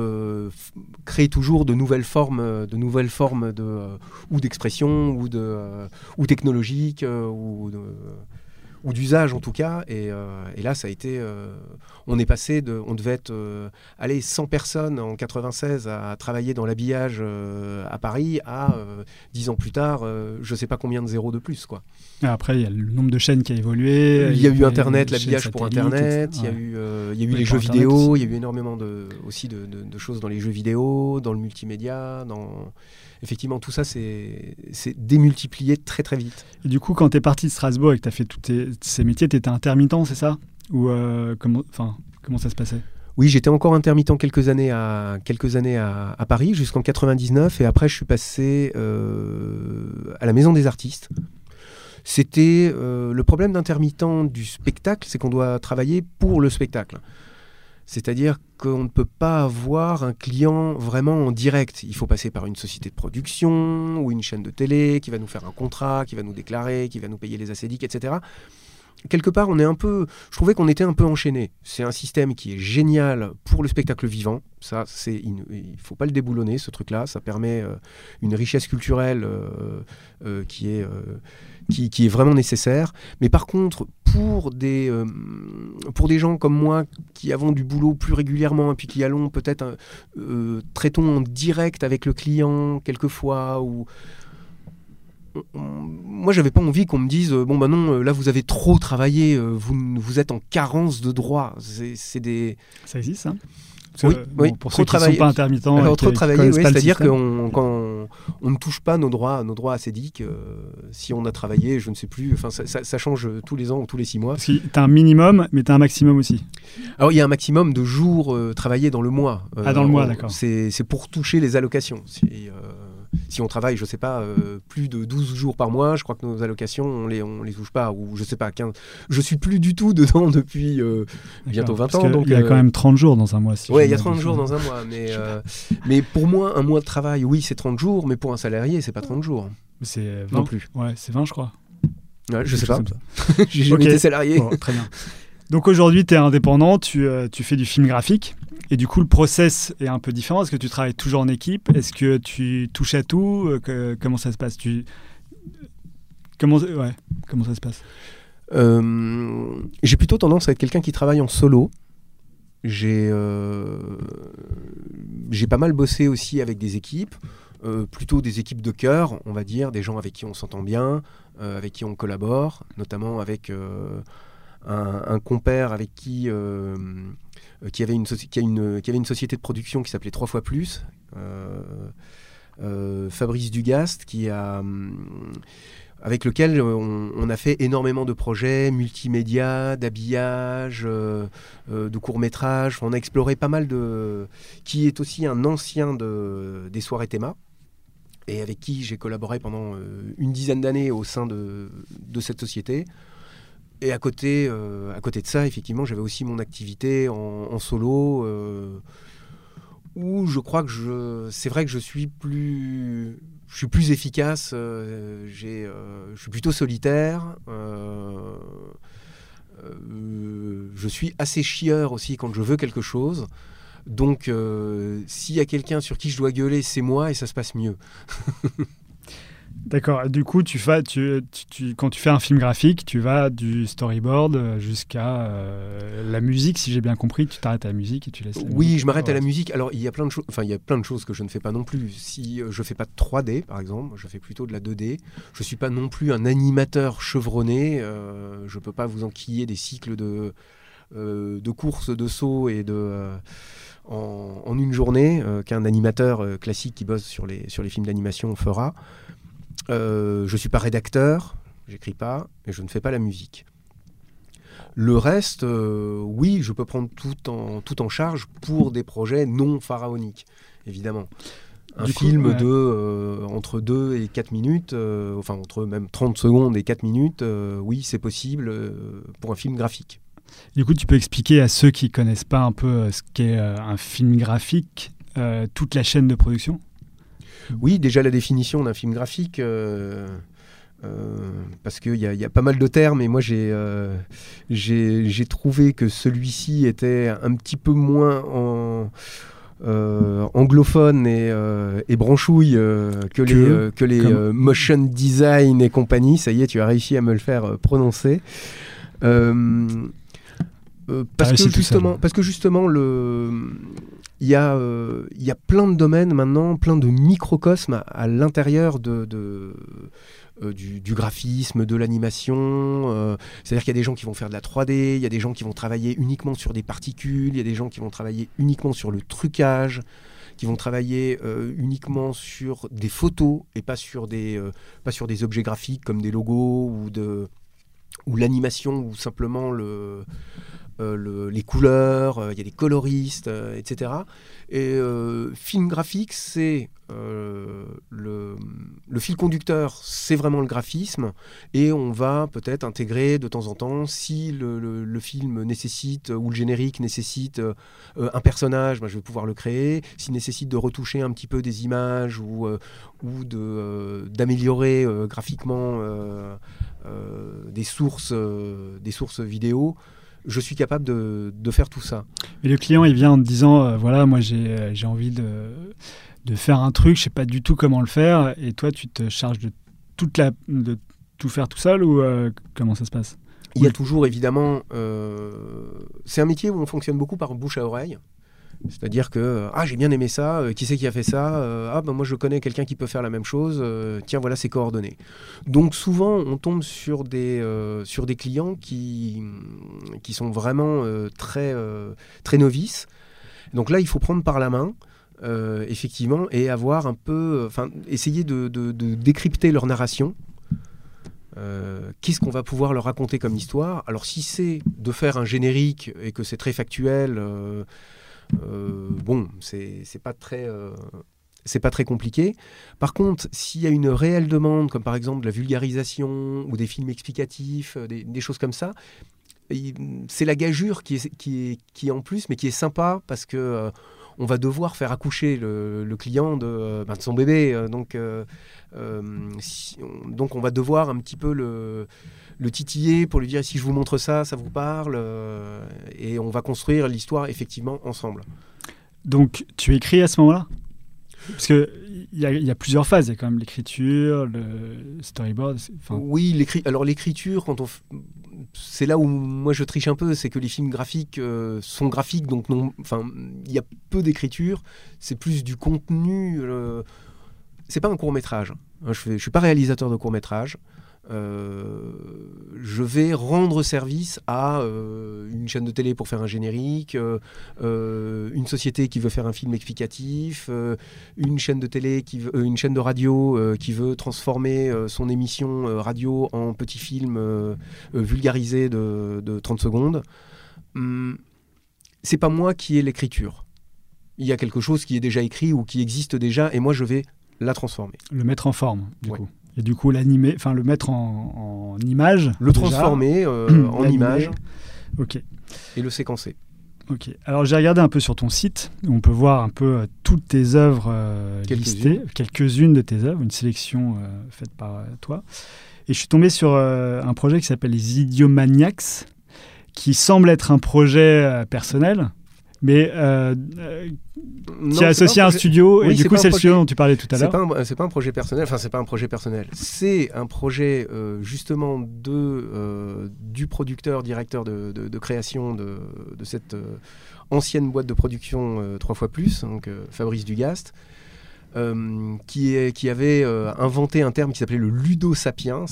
créent toujours de nouvelles formes, de nouvelles formes de ou d'expression ou de ou technologiques ou de, ou d'usage en tout cas. Et, euh, et, là, ça a été. Euh, on est passé de. On devait être. Euh, allez, 100 personnes en 96 à, travailler dans l'habillage à Paris à 10 ans plus tard, je ne sais pas combien de zéros de plus. Quoi. après, il y a le nombre de chaînes qui a évolué. Il y a, eu Internet, l'habillage pour Internet, il y a eu, il y a eu les jeux vidéo, il y a eu énormément de, aussi de, de, choses dans les jeux vidéo, dans le multimédia, dans effectivement, tout ça, c'est démultiplié très très vite. Et du coup, quand tu es parti de Strasbourg et que tu as fait tous ces métiers, tu étais intermittent, c'est ça? Ou euh, comment, comment ça se passait? Oui, j'étais encore intermittent quelques années à, quelques années à, Paris, jusqu'en 99, et après je suis passé euh, à la Maison des Artistes. C'était euh, le problème d'intermittent du spectacle, c'est qu'on doit travailler pour le spectacle. C'est-à-dire qu'on ne peut pas avoir un client vraiment en direct. Il faut passer par une société de production ou une chaîne de télé qui va nous faire un contrat, qui va nous déclarer, qui va nous payer les acédiques, etc. Quelque part, on est un peu. Je trouvais qu'on était un peu enchaîné. C'est un système qui est génial pour le spectacle vivant. Ça, c'est il ne faut pas le déboulonner ce truc-là. Ça permet euh, une richesse culturelle euh, euh, qui est vraiment nécessaire. Mais par contre, pour des, gens comme moi qui avons du boulot plus régulièrement et puis qui allons peut-être traitons en direct avec le client quelquefois moi j'avais pas envie qu'on me dise bon bah non là vous avez trop travaillé vous vous êtes en carence de droits c'est des ça existe hein oui, oui, pour ceux qui ne sont pas intermittents. Alors, trop travailler, oui, c'est-à-dire qu'on on, ne touche pas nos droits, nos droits acédiques euh, si on a travaillé, je ne sais plus, enfin, ça, ça, change tous les ans ou tous les six mois. tu as un minimum, mais tu as un maximum aussi. Alors, il y a un maximum de jours euh, travaillés dans le mois. ah, dans le mois, d'accord. C'est pour toucher les allocations. Si, on travaille, je ne sais pas, euh, plus de 12 jours par mois, je crois que nos allocations, on les, on les touche pas, ou je sais pas, 15. Je suis plus du tout dedans depuis euh, bientôt 20 ans. Donc, il y a quand même 30 jours dans un mois. Si oui, il y a 30 jours dans un mois. Mais, euh, mais pour moi, un mois de travail, oui, c'est 30 jours, mais pour un salarié, c'est pas 30 jours. C'est non plus. Ouais, c'est 20, je crois. Ouais, je sais pas. J'ai jamais été salarié. très bien. Donc aujourd'hui, tu es indépendant, tu, fais du film graphique. Et du coup, le process est un peu différent. Est-ce que tu travailles toujours en équipe? Est-ce que tu touches à tout? Euh, Comment ça se passe? Comment... Ouais, comment ça se passe? Euh, J'ai plutôt tendance à être quelqu'un qui travaille en solo. J'ai euh, j'ai pas mal bossé aussi avec des équipes, plutôt des équipes de cœur, on va dire, des gens avec qui on s'entend bien, avec qui on collabore, notamment avec un, compère avec qui euh, qui, avait une a une, société de production qui s'appelait Trois fois plus. Euh, euh, Fabrice Dugast, avec lequel on, a fait énormément de projets multimédia, d'habillage, de courts-métrages. On a exploré pas mal de... qui est aussi un ancien de, des soirées Théma, et avec qui j'ai collaboré pendant une dizaine d'années au sein de cette société. Et à côté, euh, à côté de ça, effectivement, j'avais aussi mon activité en, solo, euh, où je crois que je, c'est vrai que je suis plus, je suis plus efficace. Euh, j'ai, je suis plutôt solitaire. je suis assez chieur aussi quand je veux quelque chose. Donc, s'il y a quelqu'un sur qui je dois gueuler, c'est moi et ça se passe mieux. D'accord. Du coup, tu fais, tu, tu, quand tu fais un film graphique, tu vas du storyboard jusqu'à euh, la musique, si j'ai bien compris. Tu t'arrêtes à la musique et tu laisses. La oui, je m'arrête à la musique. Alors, il y a plein de choses. Enfin, il y a plein de choses que je ne fais pas non plus. Si euh, je fais pas de 3D, par exemple, je fais plutôt de la 2D. Je suis pas non plus un animateur chevronné. Euh, je peux pas vous enquiller des cycles de euh, de courses, de sauts et de en, en, une journée qu'un animateur classique qui bosse sur les sur les films d'animation fera. Euh, je ne suis pas rédacteur, j'écris pas, et je ne fais pas la musique. Le reste, euh, oui, je peux prendre tout en, tout en charge pour des projets non pharaoniques, évidemment. Un film de euh, entre 2 et 4 minutes, enfin entre même 30 secondes et 4 minutes, oui, c'est possible pour un film graphique. Du coup, tu peux expliquer à ceux qui connaissent pas un peu ce qu'est un film graphique, toute la chaîne de production? Oui, déjà la définition d'un film graphique. Euh, euh, parce qu'il y, y, a pas mal de termes et moi euh, j'ai trouvé que celui-ci était un petit peu moins en, anglophone et, et branchouille que, les, que les motion design et compagnie. Ça y est, tu as réussi à me le faire prononcer. Parce, réussi que justement, parce que justement, le... il, y a, euh, il y a plein de domaines maintenant, plein de microcosmes à, l'intérieur de, euh, du, graphisme, de l'animation. euh, C'est-à-dire qu'il y a des gens qui vont faire de la 3D, il y a des gens qui vont travailler uniquement sur des particules, il y a des gens qui vont travailler uniquement sur le trucage, qui vont travailler uniquement sur des photos et pas sur des, pas sur des objets graphiques comme des logos ou de ou l'animation ou simplement le, euh, le- les couleurs, euh, il y a des coloristes, etc. Et euh, film graphique, c'est le, fil conducteur, c'est vraiment le graphisme, et on va peut-être intégrer de temps en temps, si le, film nécessite, ou le générique nécessite un personnage, ben, je vais pouvoir le créer. S'il nécessite de retoucher un petit peu des images ou, ou d'améliorer graphiquement des, sources, euh, des sources vidéo, je suis capable de, de faire tout ça. Et le client, il vient en te disant, euh, voilà, moi j'ai euh, envie de, de faire un truc, je sais pas du tout comment le faire, et toi tu te charges de toute la de tout faire tout seul ou euh, comment ça se passe? Il y a toujours évidemment. euh, c'est un métier où on fonctionne beaucoup par bouche à oreille. C'est-à-dire que ah j'ai bien aimé ça, euh, qui c'est qui a fait ça Euh, Ah ben moi je connais quelqu'un qui peut faire la même chose. euh, tiens voilà ses coordonnées. Donc souvent on tombe sur des sur des clients qui qui sont vraiment très très novices. Donc là il faut prendre par la main. effectivement, et avoir un peu, enfin, essayer de, décrypter leur narration, qu'est-ce qu'on va pouvoir leur raconter comme histoire? Alors si c'est de faire un générique et que c'est très factuel, bon, c'est pas très... euh, c'est pas très compliqué. Par contre, s'il y a une réelle demande, comme par exemple de la vulgarisation ou des films explicatifs, euh, des, choses comme ça, c'est la gageure qui est, qui, est, qui est en plus, mais qui est sympa parce que euh, on va devoir faire accoucher le, le client de, euh, ben, de son bébé. euh, donc, euh, si on- donc on va devoir un petit peu le, le titiller pour lui dire si je vous montre ça, ça vous parle. et on va construire l'histoire effectivement ensemble. Donc tu écris à ce moment-là? Parce qu'il y, a- il y a plusieurs phases, il y a quand même l'écriture, le storyboard, Oui. Alors l'écriture, quand on, f- c'est là où moi je triche un peu, c'est que les films graphiques euh, sont graphiques, donc il y a peu d'écriture. C'est plus du contenu. euh, c'est pas un court métrage. Hein, je, je suis pas réalisateur de court métrage. Je vais rendre service à euh, une chaîne de télé pour faire un générique, euh, euh, une société qui veut faire un film explicatif, euh, une chaîne de télé, qui veut- euh, une chaîne de radio euh, qui veut transformer euh, son émission euh, radio en petit film euh, euh, vulgarisé de, de 30 secondes. Hum, c'est pas moi qui ai l'écriture. Il y a quelque chose qui est déjà écrit ou qui existe déjà, et moi je vais la transformer. le mettre en forme, du Ouais. coup. Et du coup, l'animer, enfin le mettre en, en image. Le déjà. transformer euh, en image Ok. et le séquencer. Ok. Alors j'ai regardé un peu sur ton site où on peut voir un peu euh, toutes tes œuvres euh, listées, quelques-unes de tes œuvres, une sélection faite par toi. Et je suis tombé sur un projet qui s'appelle les Idiomaniacs, qui semble être un projet personnel, mais euh, qui est associé pas à un projet- studio. Oui, et du coup, pas c'est le studio dont tu parlais tout à l'heure. pas, c'est pas un projet personnel, enfin c'est pas un projet personnel, c'est un projet euh, justement de, euh, du producteur, directeur de, de- de création de, de cette euh, ancienne boîte de production trois fois plus, donc Fabrice Dugast, qui, est, qui avait inventé un terme qui s'appelait le ludo-sapiens,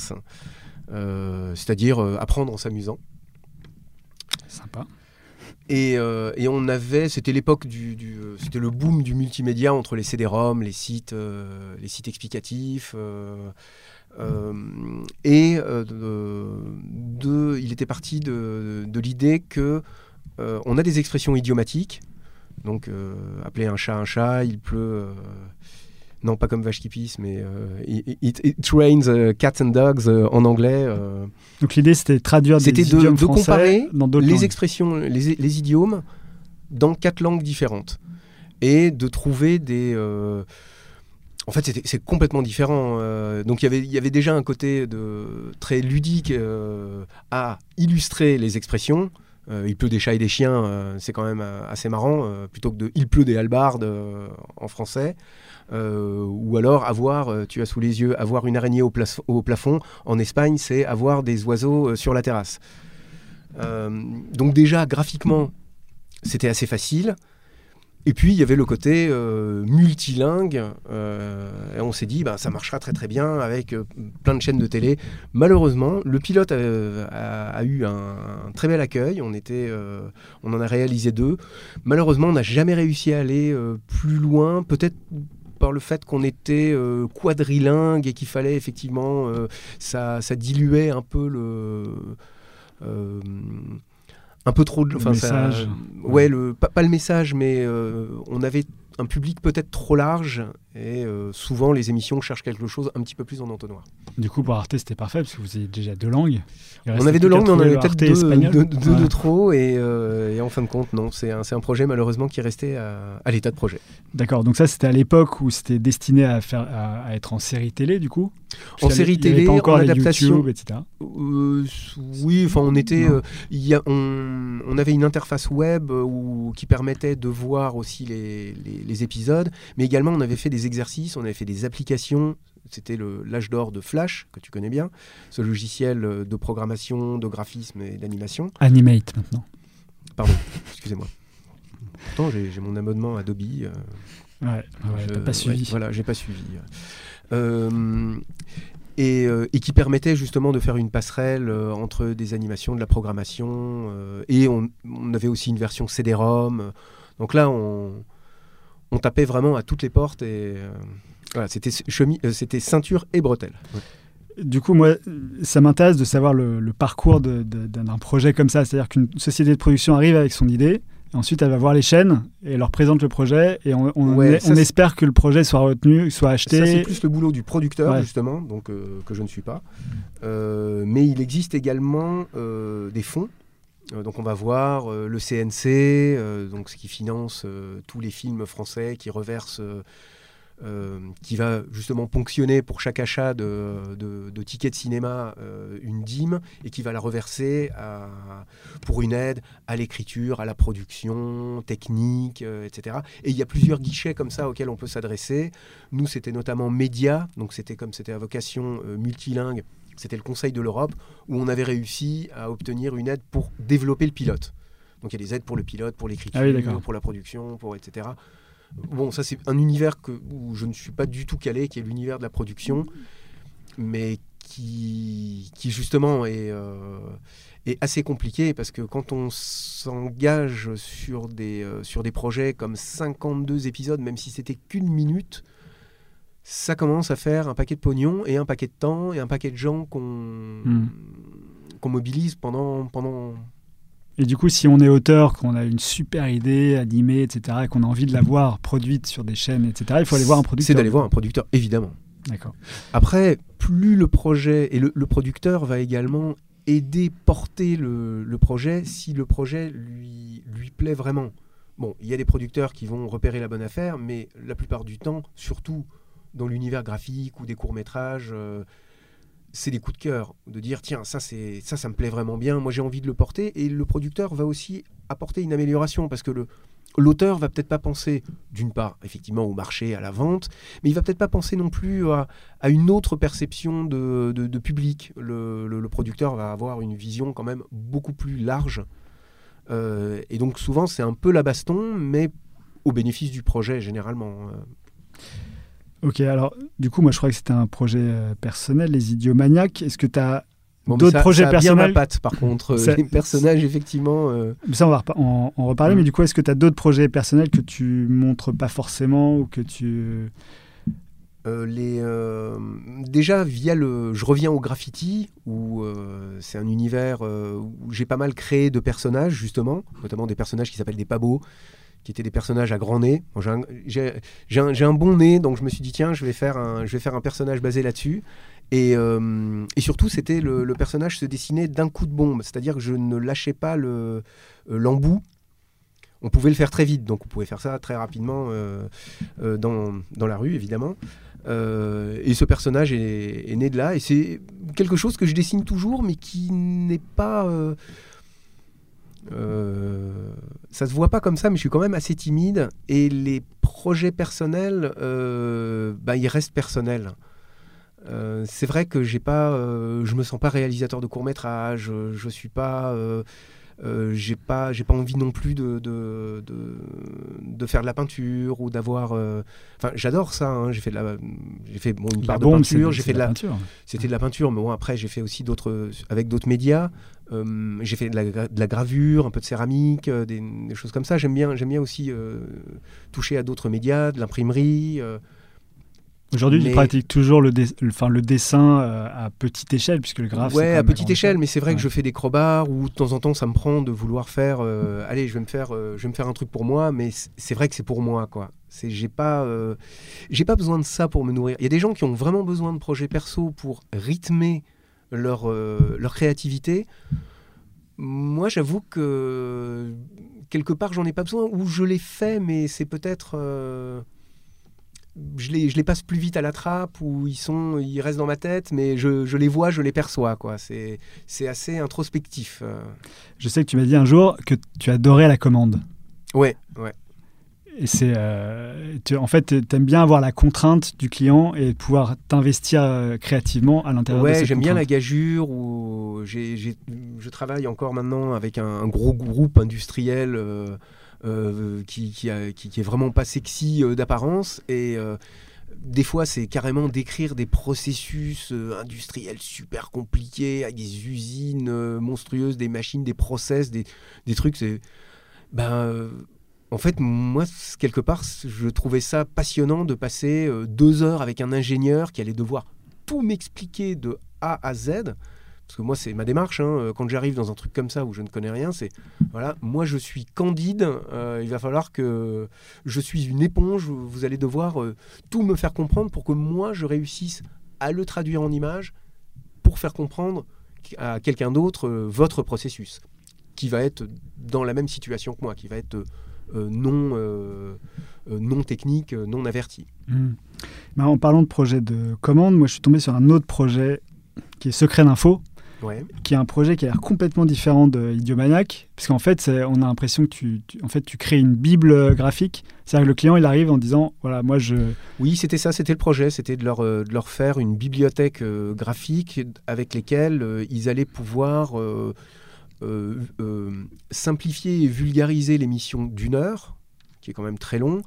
euh, c'est-à-dire euh, apprendre en s'amusant. Sympa. Et, euh, et on avait, c'était l'époque du, euh, c'était le boom du multimédia entre les CD-ROM, les sites, euh, les sites explicatifs. et il était parti de, de l'idée que on a des expressions idiomatiques. Donc, appeler un chat un chat, il pleut. Non, pas comme vache qui pisse, mais euh, it, it- it rains euh, cats and dogs euh, en anglais. euh, Donc l'idée, c'était de traduire des C'était de- idiomes de français comparer dans les langues. expressions, les, les idiomes dans quatre langues différentes et de trouver des. euh, En fait, c'était- c'est complètement différent. donc, il y avait- il y avait déjà un côté de, très ludique à illustrer les expressions. Euh, il pleut des chats et des chiens, euh, c'est quand même euh, assez marrant, plutôt que de il pleut des halbardes en français. Ou alors avoir, tu as sous les yeux, avoir une araignée au, plaf- au plafond. En Espagne, c'est avoir des oiseaux sur la terrasse. Donc déjà, graphiquement, c'était assez facile. Et puis il y avait le côté euh, multilingue, euh, et on s'est dit bah, ça marchera très très bien avec euh, plein de chaînes de télé. Malheureusement, le pilote a, eu un, très bel accueil, on, était, on en a réalisé deux. Malheureusement, on n'a jamais réussi à aller plus loin, peut-être par le fait qu'on était quadrilingue et qu'il fallait effectivement, ça, diluait un peu le... un peu trop de Le ça- message. ouais, le pas, pas le message mais euh, on avait un public peut-être trop large et euh, souvent les émissions cherchent quelque chose un petit peu plus en entonnoir. Du coup, pour Arte, c'était parfait parce que vous avez déjà deux langues. On restait avait deux langues, mais on avait peut-être deux, espagnol. deux- deux Ouais. de trop et, euh, et en fin de compte non, c'est un, projet malheureusement qui est resté à, à l'état de projet. D'accord, donc ça c'était à l'époque où c'était destiné à, faire, à, à être en série télé du coup? En série il avait télé, pas encore en adaptation. YouTube, etc. Euh, oui, enfin on était, y a- on, on avait une interface web où- qui permettait de voir aussi les, les- les épisodes, mais également on avait fait des exercices, on avait fait des applications. C'était l'âge d'or de Flash que tu connais bien, ce logiciel euh, de programmation, de graphisme et d'animation. Animate maintenant. Pardon, excusez-moi. Pourtant j'ai mon abonnement Adobe. euh, Ouais, ouais je- pas suivi. ouais, voilà, j'ai pas suivi. Euh, et, euh, et qui permettait justement de faire une passerelle euh, entre des animations, de la programmation. euh, et on, on avait aussi une version CD-ROM. Donc là, on, on tapait vraiment à toutes les portes et euh, voilà, c'était chemi- euh, c'était ceinture et bretelles. Du coup, moi, ça m'intéresse de savoir le, le parcours d'un projet comme ça. C'est-à-dire qu'une société de production arrive avec son idée, et ensuite elle va voir les chaînes et leur présente le projet, et on, on- Ouais, on ça, c'est- espère que le projet soit retenu, soit acheté. Ça, c'est plus le boulot du producteur, Ouais. justement, donc, euh, que je ne suis pas. Euh, mais il existe également euh, des fonds. Euh, donc on va voir euh, le CNC, euh, donc ce qui finance tous les films français, qui reverse, qui va justement ponctionner pour chaque achat de, de- tickets de cinéma une dîme et qui va la reverser pour une aide à l'écriture, à la production technique, etc. Et il y a plusieurs guichets comme ça auxquels on peut s'adresser. Nous, c'était notamment Média, donc c'était comme c'était à vocation multilingue, c'était le Conseil de l'Europe, où on avait réussi à obtenir une aide pour développer le pilote. Donc il y a des aides pour le pilote, pour l'écriture, Ah oui, pour la production, pour etc. Bon, ça c'est un univers que, où je ne suis pas du tout calé, qui est l'univers de la production, mais qui, qui justement est, euh, est assez compliqué parce que quand on s'engage sur des, euh, sur des projets comme 52 épisodes, même si c'était qu'une minute, ça commence à faire un paquet de pognon et un paquet de temps et un paquet de gens qu'on Hmm. mobilise pendant, pendant... Et du coup, si on est auteur, qu'on a une super idée animée, etc., et qu'on a envie de la voir produite sur des chaînes, etc., il faut aller voir un producteur. C'est d'aller voir un producteur, évidemment. D'accord. Après, plus le projet et le, le producteur va également aider, porter le, le projet si le projet lui, lui plaît vraiment. Bon, il y a des producteurs qui vont repérer la bonne affaire, mais la plupart du temps, surtout dans l'univers graphique ou des courts-métrages, euh, c'est des coups de cœur. De dire, tiens, ça, ça, ça me plaît vraiment bien, moi j'ai envie de le porter. Et le producteur va aussi apporter une amélioration parce que le, l'auteur va peut-être pas penser, d'une part, effectivement, au marché, à la vente, mais il va peut-être pas penser non plus à, à une autre perception de, de- public. Le, le- producteur va avoir une vision quand même beaucoup plus large. Euh, et donc souvent c'est un peu la baston, mais au bénéfice du projet généralement. Euh, Ok, alors, du coup, moi, je crois que c'était un projet euh, personnel, Les Idiomaniacs. Est-ce que tu as. Bon, D'autres projets ça a bien personnels ma patte, par contre. Ça- Les personnages, effectivement. euh, Ça, on va en, en reparler, Mm. mais du coup, est-ce que tu as d'autres projets personnels que tu montres pas forcément ou que tu. Euh, les, euh, déjà, via le. Je reviens au graffiti, où euh, c'est un univers euh, où j'ai pas mal créé de personnages, justement, notamment des personnages qui s'appellent des pabos, qui étaient des personnages à grand nez. J'ai un- bon nez, donc je me suis dit, tiens, je vais faire un, je vais faire un personnage basé là-dessus. Et, euh, surtout, c'était le, personnage se dessinait d'un coup de bombe, c'est-à-dire que je ne lâchais pas euh, l'embout. On pouvait le faire très vite, donc on pouvait faire ça très rapidement euh, dans, dans la rue, évidemment. Et ce personnage est né de là, et c'est quelque chose que je dessine toujours, mais qui n'est pas. Euh, ça se voit pas comme ça, mais je suis quand même assez timide. Et les projets personnels, euh, bah, ils restent personnels. Euh, c'est vrai que j'ai pas, euh, je me sens pas réalisateur de court métrage. Je suis pas, j'ai pas, j'ai pas envie non plus de de, de, de faire de la peinture ou d'avoir. Enfin, j'adore ça. hein. J'ai fait de la, j'ai fait bon, une La part de bombe, peinture. J'ai fait de la, c'était de la peinture, mais bon, après, j'ai fait aussi d'autres, avec d'autres médias. Euh, j'ai fait de la, gra- de la gravure, un peu de céramique, euh, des, des choses comme ça. J'aime bien, j'aime bien aussi euh, toucher à d'autres médias, de l'imprimerie. Aujourd'hui, tu pratiques toujours le, le- enfin, le dessin à petite échelle, puisque le graphe. ouais, à petite échelle, mais c'est vrai Ouais. que je fais des crobars ou de temps en temps, ça me prend de vouloir faire. allez, je vais me faire, je vais me faire un truc pour moi, mais c'est vrai que c'est pour moi, quoi. C'est, j'ai pas, j'ai pas besoin de ça pour me nourrir. Il y a des gens qui ont vraiment besoin de projets perso pour rythmer leur euh, leur créativité. Moi, j'avoue que quelque part, j'en ai pas besoin, ou je l'ai fait, mais c'est peut-être. euh, je les, je les passe plus vite à la trappe, ou ils, sont, ils restent dans ma tête, mais je, je les vois, je les perçois. quoi. C'est, c'est assez introspectif. euh. Je sais que tu m'as dit un jour que tu adorais la commande. Ouais, ouais. Et c'est, euh, tu- en fait, tu aimes bien avoir la contrainte du client et pouvoir t'investir euh, créativement à l'intérieur de Ouais, cette j'aime bien la gageure. Où j'ai, j'ai- je travaille encore maintenant avec un, un gros groupe industriel euh, qui, qui, a- qui- qui est vraiment pas sexy d'apparence. Et des fois, c'est carrément décrire des processus euh, industriels super compliqués, avec des usines euh, monstrueuses, des machines, des process, des, des trucs. C'est, ben, en fait, moi, quelque part, je trouvais ça passionnant de passer euh, deux heures avec un ingénieur qui allait devoir tout m'expliquer de A à Z. Parce que moi, c'est ma démarche. hein, euh, Quand j'arrive dans un truc comme ça où je ne connais rien, c'est voilà, moi je suis candide. euh, il va falloir que je suis une éponge. Vous allez devoir tout me faire comprendre pour que moi je réussisse à le traduire en images pour faire comprendre à quelqu'un d'autre votre processus, qui va être dans la même situation que moi, qui va être non, euh, euh, non technique, euh, non averti. Hmm. Bah, en parlant de projet de commande, moi je suis tombé sur un autre projet qui est Secret d'Info, Ouais. qui est un projet qui a l'air complètement différent de Idiomaniac, parce qu'en fait, on a l'impression que tu, tu- en fait, tu crées une bible euh, graphique. C'est-à-dire que le client, il arrive en disant, voilà, moi je... Oui, c'était ça, c'était le projet, c'était de leur, euh, de leur faire une bibliothèque euh, graphique avec lesquelles euh, ils allaient pouvoir euh, euh, euh, simplifier et vulgariser l'émission d'une heure, qui est quand même très long,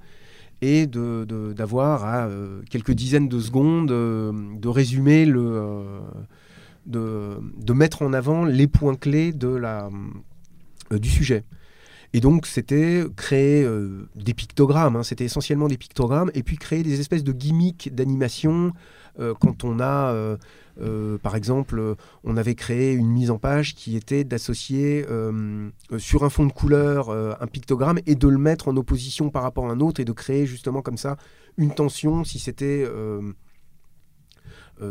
et d'avoir à euh, quelques dizaines de secondes euh, de résumer le... euh, de, de mettre en avant les points clés de la, euh, du sujet. Et donc, c'était créer euh, des pictogrammes, hein, c'était essentiellement des pictogrammes, et puis créer des espèces de gimmicks d'animation. euh, quand on a, euh, par exemple, on avait créé une mise en page qui était d'associer euh, euh, sur un fond de couleur un pictogramme et de le mettre en opposition par rapport à un autre et de créer justement comme ça une tension si c'était.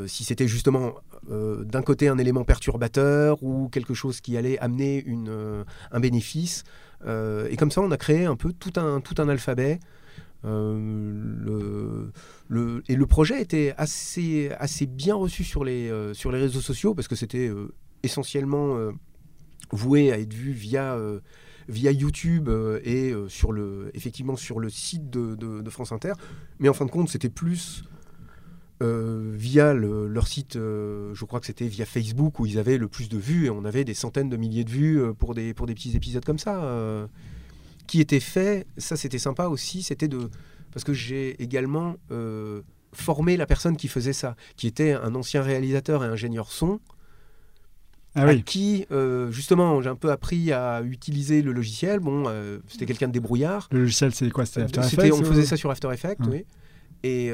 si c'était justement d'un côté un élément perturbateur ou quelque chose qui allait amener une, un bénéfice. Et comme ça, on a créé un peu tout un, tout un alphabet. Euh, et le projet était assez, assez bien reçu sur les, euh, sur les réseaux sociaux parce que c'était euh, essentiellement voué à être vu via, via YouTube et sur le, effectivement sur le site de, France Inter. Mais en fin de compte, c'était plus via le- leur site, je crois que c'était via Facebook où ils avaient le plus de vues et on avait des centaines de milliers de vues pour des, pour des petits épisodes comme ça. Qui étaient faits, ça c'était sympa aussi, c'était de. Parce que j'ai également euh, formé la personne qui faisait ça, qui était un ancien réalisateur et ingénieur son, Ah à oui, qui euh, justement j'ai un peu appris à utiliser le logiciel. Bon, euh, c'était quelqu'un de débrouillard. le logiciel, c'est quoi C'était After Effects on ou- faisait ça sur After Effects, Ouais. oui. Et,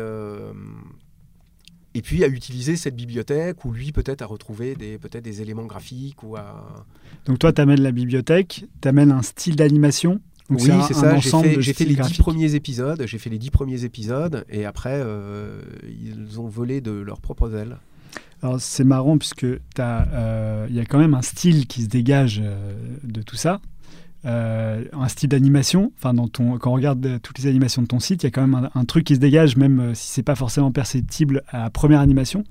et puis à utiliser cette bibliothèque, où lui peut-être à retrouver des, peut-être des éléments graphiques ou à... Donc toi, tu amènes la bibliothèque, tu amènes un style d'animation. Donc oui, c'est ça. J'ai fait, j'ai fait les dix premiers épisodes. J'ai fait les dix premiers épisodes, et après, euh, ils ont volé de leurs propres ailes. Alors c'est marrant puisque euh, il y a quand même un style qui se dégage euh, de tout ça. Euh, un style d'animation. Enfin, dans ton, quand on regarde toutes les animations de ton site, il y a quand même un, un truc qui se dégage, même si c'est pas forcément perceptible à la première animation.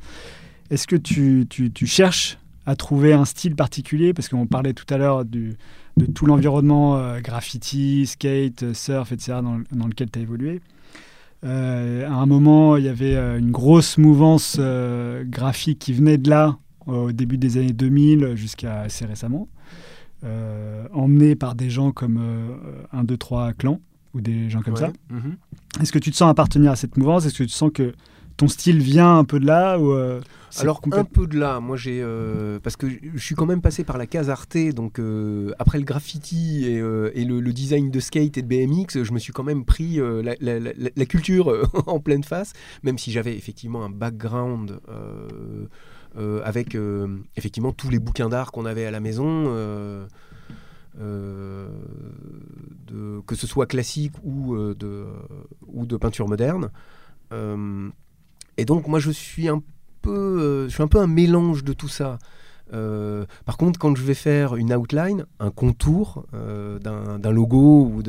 Est-ce que tu, tu- tu cherches à trouver un style particulier? Parce qu'on parlait tout à l'heure du- de tout l'environnement euh, graffiti, skate, surf, etc., dans, le- dans lequel tu as évolué. Euh, à un moment, il y avait euh, une grosse mouvance graphique qui venait de là, au début des années 2000 jusqu'à assez récemment, emmenée par des gens comme euh, 1, 2, 3 Clan ou des gens comme Ouais. ça. Mhm. Est-ce que tu te sens appartenir à cette mouvance? Est-ce que tu sens que ton style vient un peu de là ou, euh, Alors complète- un peu de là, moi j'ai euh, parce que je suis quand même passé par la case Arte, donc euh, après le graffiti et, euh, et le, le design de skate et de BMX, je me suis quand même pris la, la- la- la culture en pleine face, même si j'avais effectivement un background avec effectivement tous les bouquins d'art qu'on avait à la maison. de, que ce soit classique ou, de, ou de peinture moderne. Et donc moi je suis un peu, euh, je suis un peu un mélange de tout ça. Euh, par contre, quand je vais faire une outline, un contour euh, d'un logo ou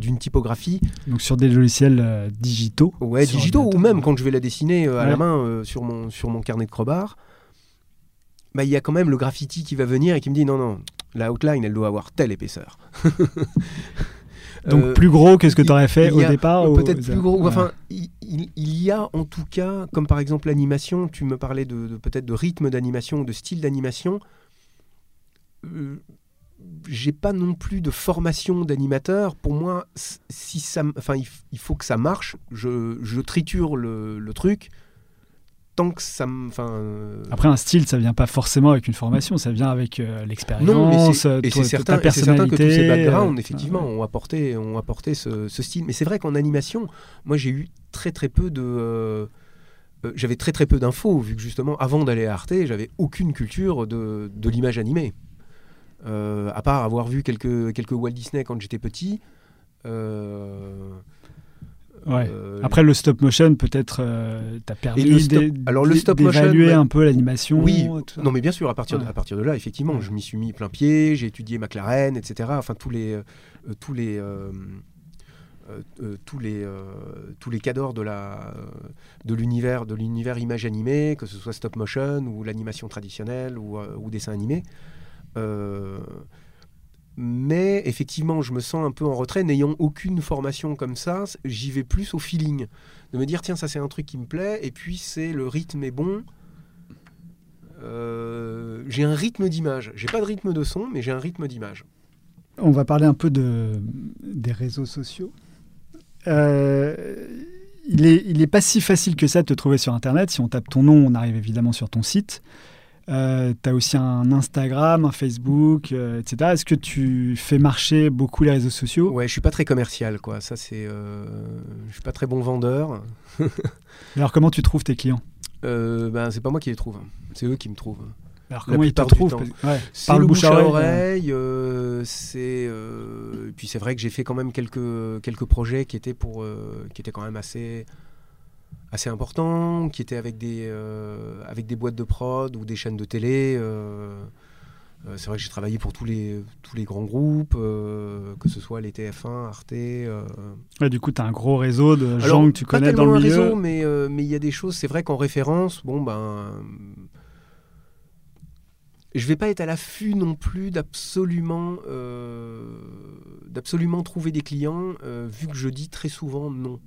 d'une typographie, donc sur des logiciels euh, digitaux ouais, digitaux, ou même quand je vais la dessiner à Ouais. la main sur, mon, sur mon carnet de crowbar, bah, il y a quand même le graffiti qui va venir et qui me dit non, non, la outline, elle doit avoir telle épaisseur. Donc Euh, plus gros que ce que tu aurais fait au a- départ Peut-être plus gros. Ouais. Enfin, il, il- y a en tout cas, comme par exemple l'animation, tu me parlais de, de- peut-être de rythme d'animation, de style d'animation. Euh, J'ai pas non plus de formation d'animateur. Pour moi, si ça, enfin, il, il faut que ça marche. Je, je triture le, le truc tant que ça, m- enfin. euh, Après, un style, ça vient pas forcément avec une formation, ça vient avec euh, non, mais l'expérience, c'est euh, et toi- c'est ta certain, et c'est certain que tous ces backgrounds, effectivement, ouais. ont apporté, ont apporté ce, ce style. Mais c'est vrai qu'en animation, moi, j'ai eu très très peu de, euh, j'avais très très peu d'infos vu que justement, avant d'aller à Arte, j'avais aucune culture de, de l'image animée. Euh, à part avoir vu quelques quelques Walt Disney quand j'étais petit. euh, Ouais. euh, Après, le stop motion, peut-être, euh, le stop- d'é- alors, le stop motion, ouais. un peu l'animation. Oui, tout ça. non mais bien sûr, à partir, de, Ouais. à partir de là, effectivement, je m'y suis mis plein pied, j'ai étudié McLaren, etc. Enfin, tous les, euh, tous les, euh, euh, euh, tous les, euh, tous les cadors de la, euh, de l'univers, de l'univers image animée, que ce soit stop motion ou l'animation traditionnelle ou, euh, ou dessin animé. Mais effectivement, je me sens un peu en retrait, n'ayant aucune formation comme ça. J'y vais plus au feeling, de me dire tiens ça c'est un truc qui me plaît, et puis c'est le rythme est bon. Euh, j'ai un rythme d'image. J'ai pas de rythme de son, mais j'ai un rythme d'image. On va parler un peu de, des réseaux sociaux. Euh, il est, il est pas si facile que ça de te trouver sur Internet. Si on tape ton nom, on arrive évidemment sur ton site. Tu as aussi un Instagram, un Facebook, euh, etc. Est-ce que tu fais marcher beaucoup les réseaux sociaux? Ouais, je suis pas très commercial, quoi. Ça c'est, euh, je suis pas très bon vendeur. Alors comment tu trouves tes clients? Euh, ben c'est pas moi qui les trouve, c'est eux qui me trouvent. Alors comment ils te trouvent? ouais, Par le le bouche à oreille. euh, c'est euh, puis c'est vrai que j'ai fait quand même quelques quelques projets qui étaient pour euh, qui étaient quand même assez assez importants, qui étaient avec des euh, avec des boîtes de prod ou des chaînes de télé. euh, euh, c'est vrai que j'ai travaillé pour tous les tous les grands groupes, que ce soit les TF1, Arte. Ouais, du coup, tu as un gros réseau de alors, gens que tu pas connais dans le milieu. réseau, mais mais il y a des choses. C'est vrai qu'en référence, bon ben, je vais pas être à l'affût non plus d'absolument euh, d'absolument trouver des clients, euh, vu que je dis très souvent non.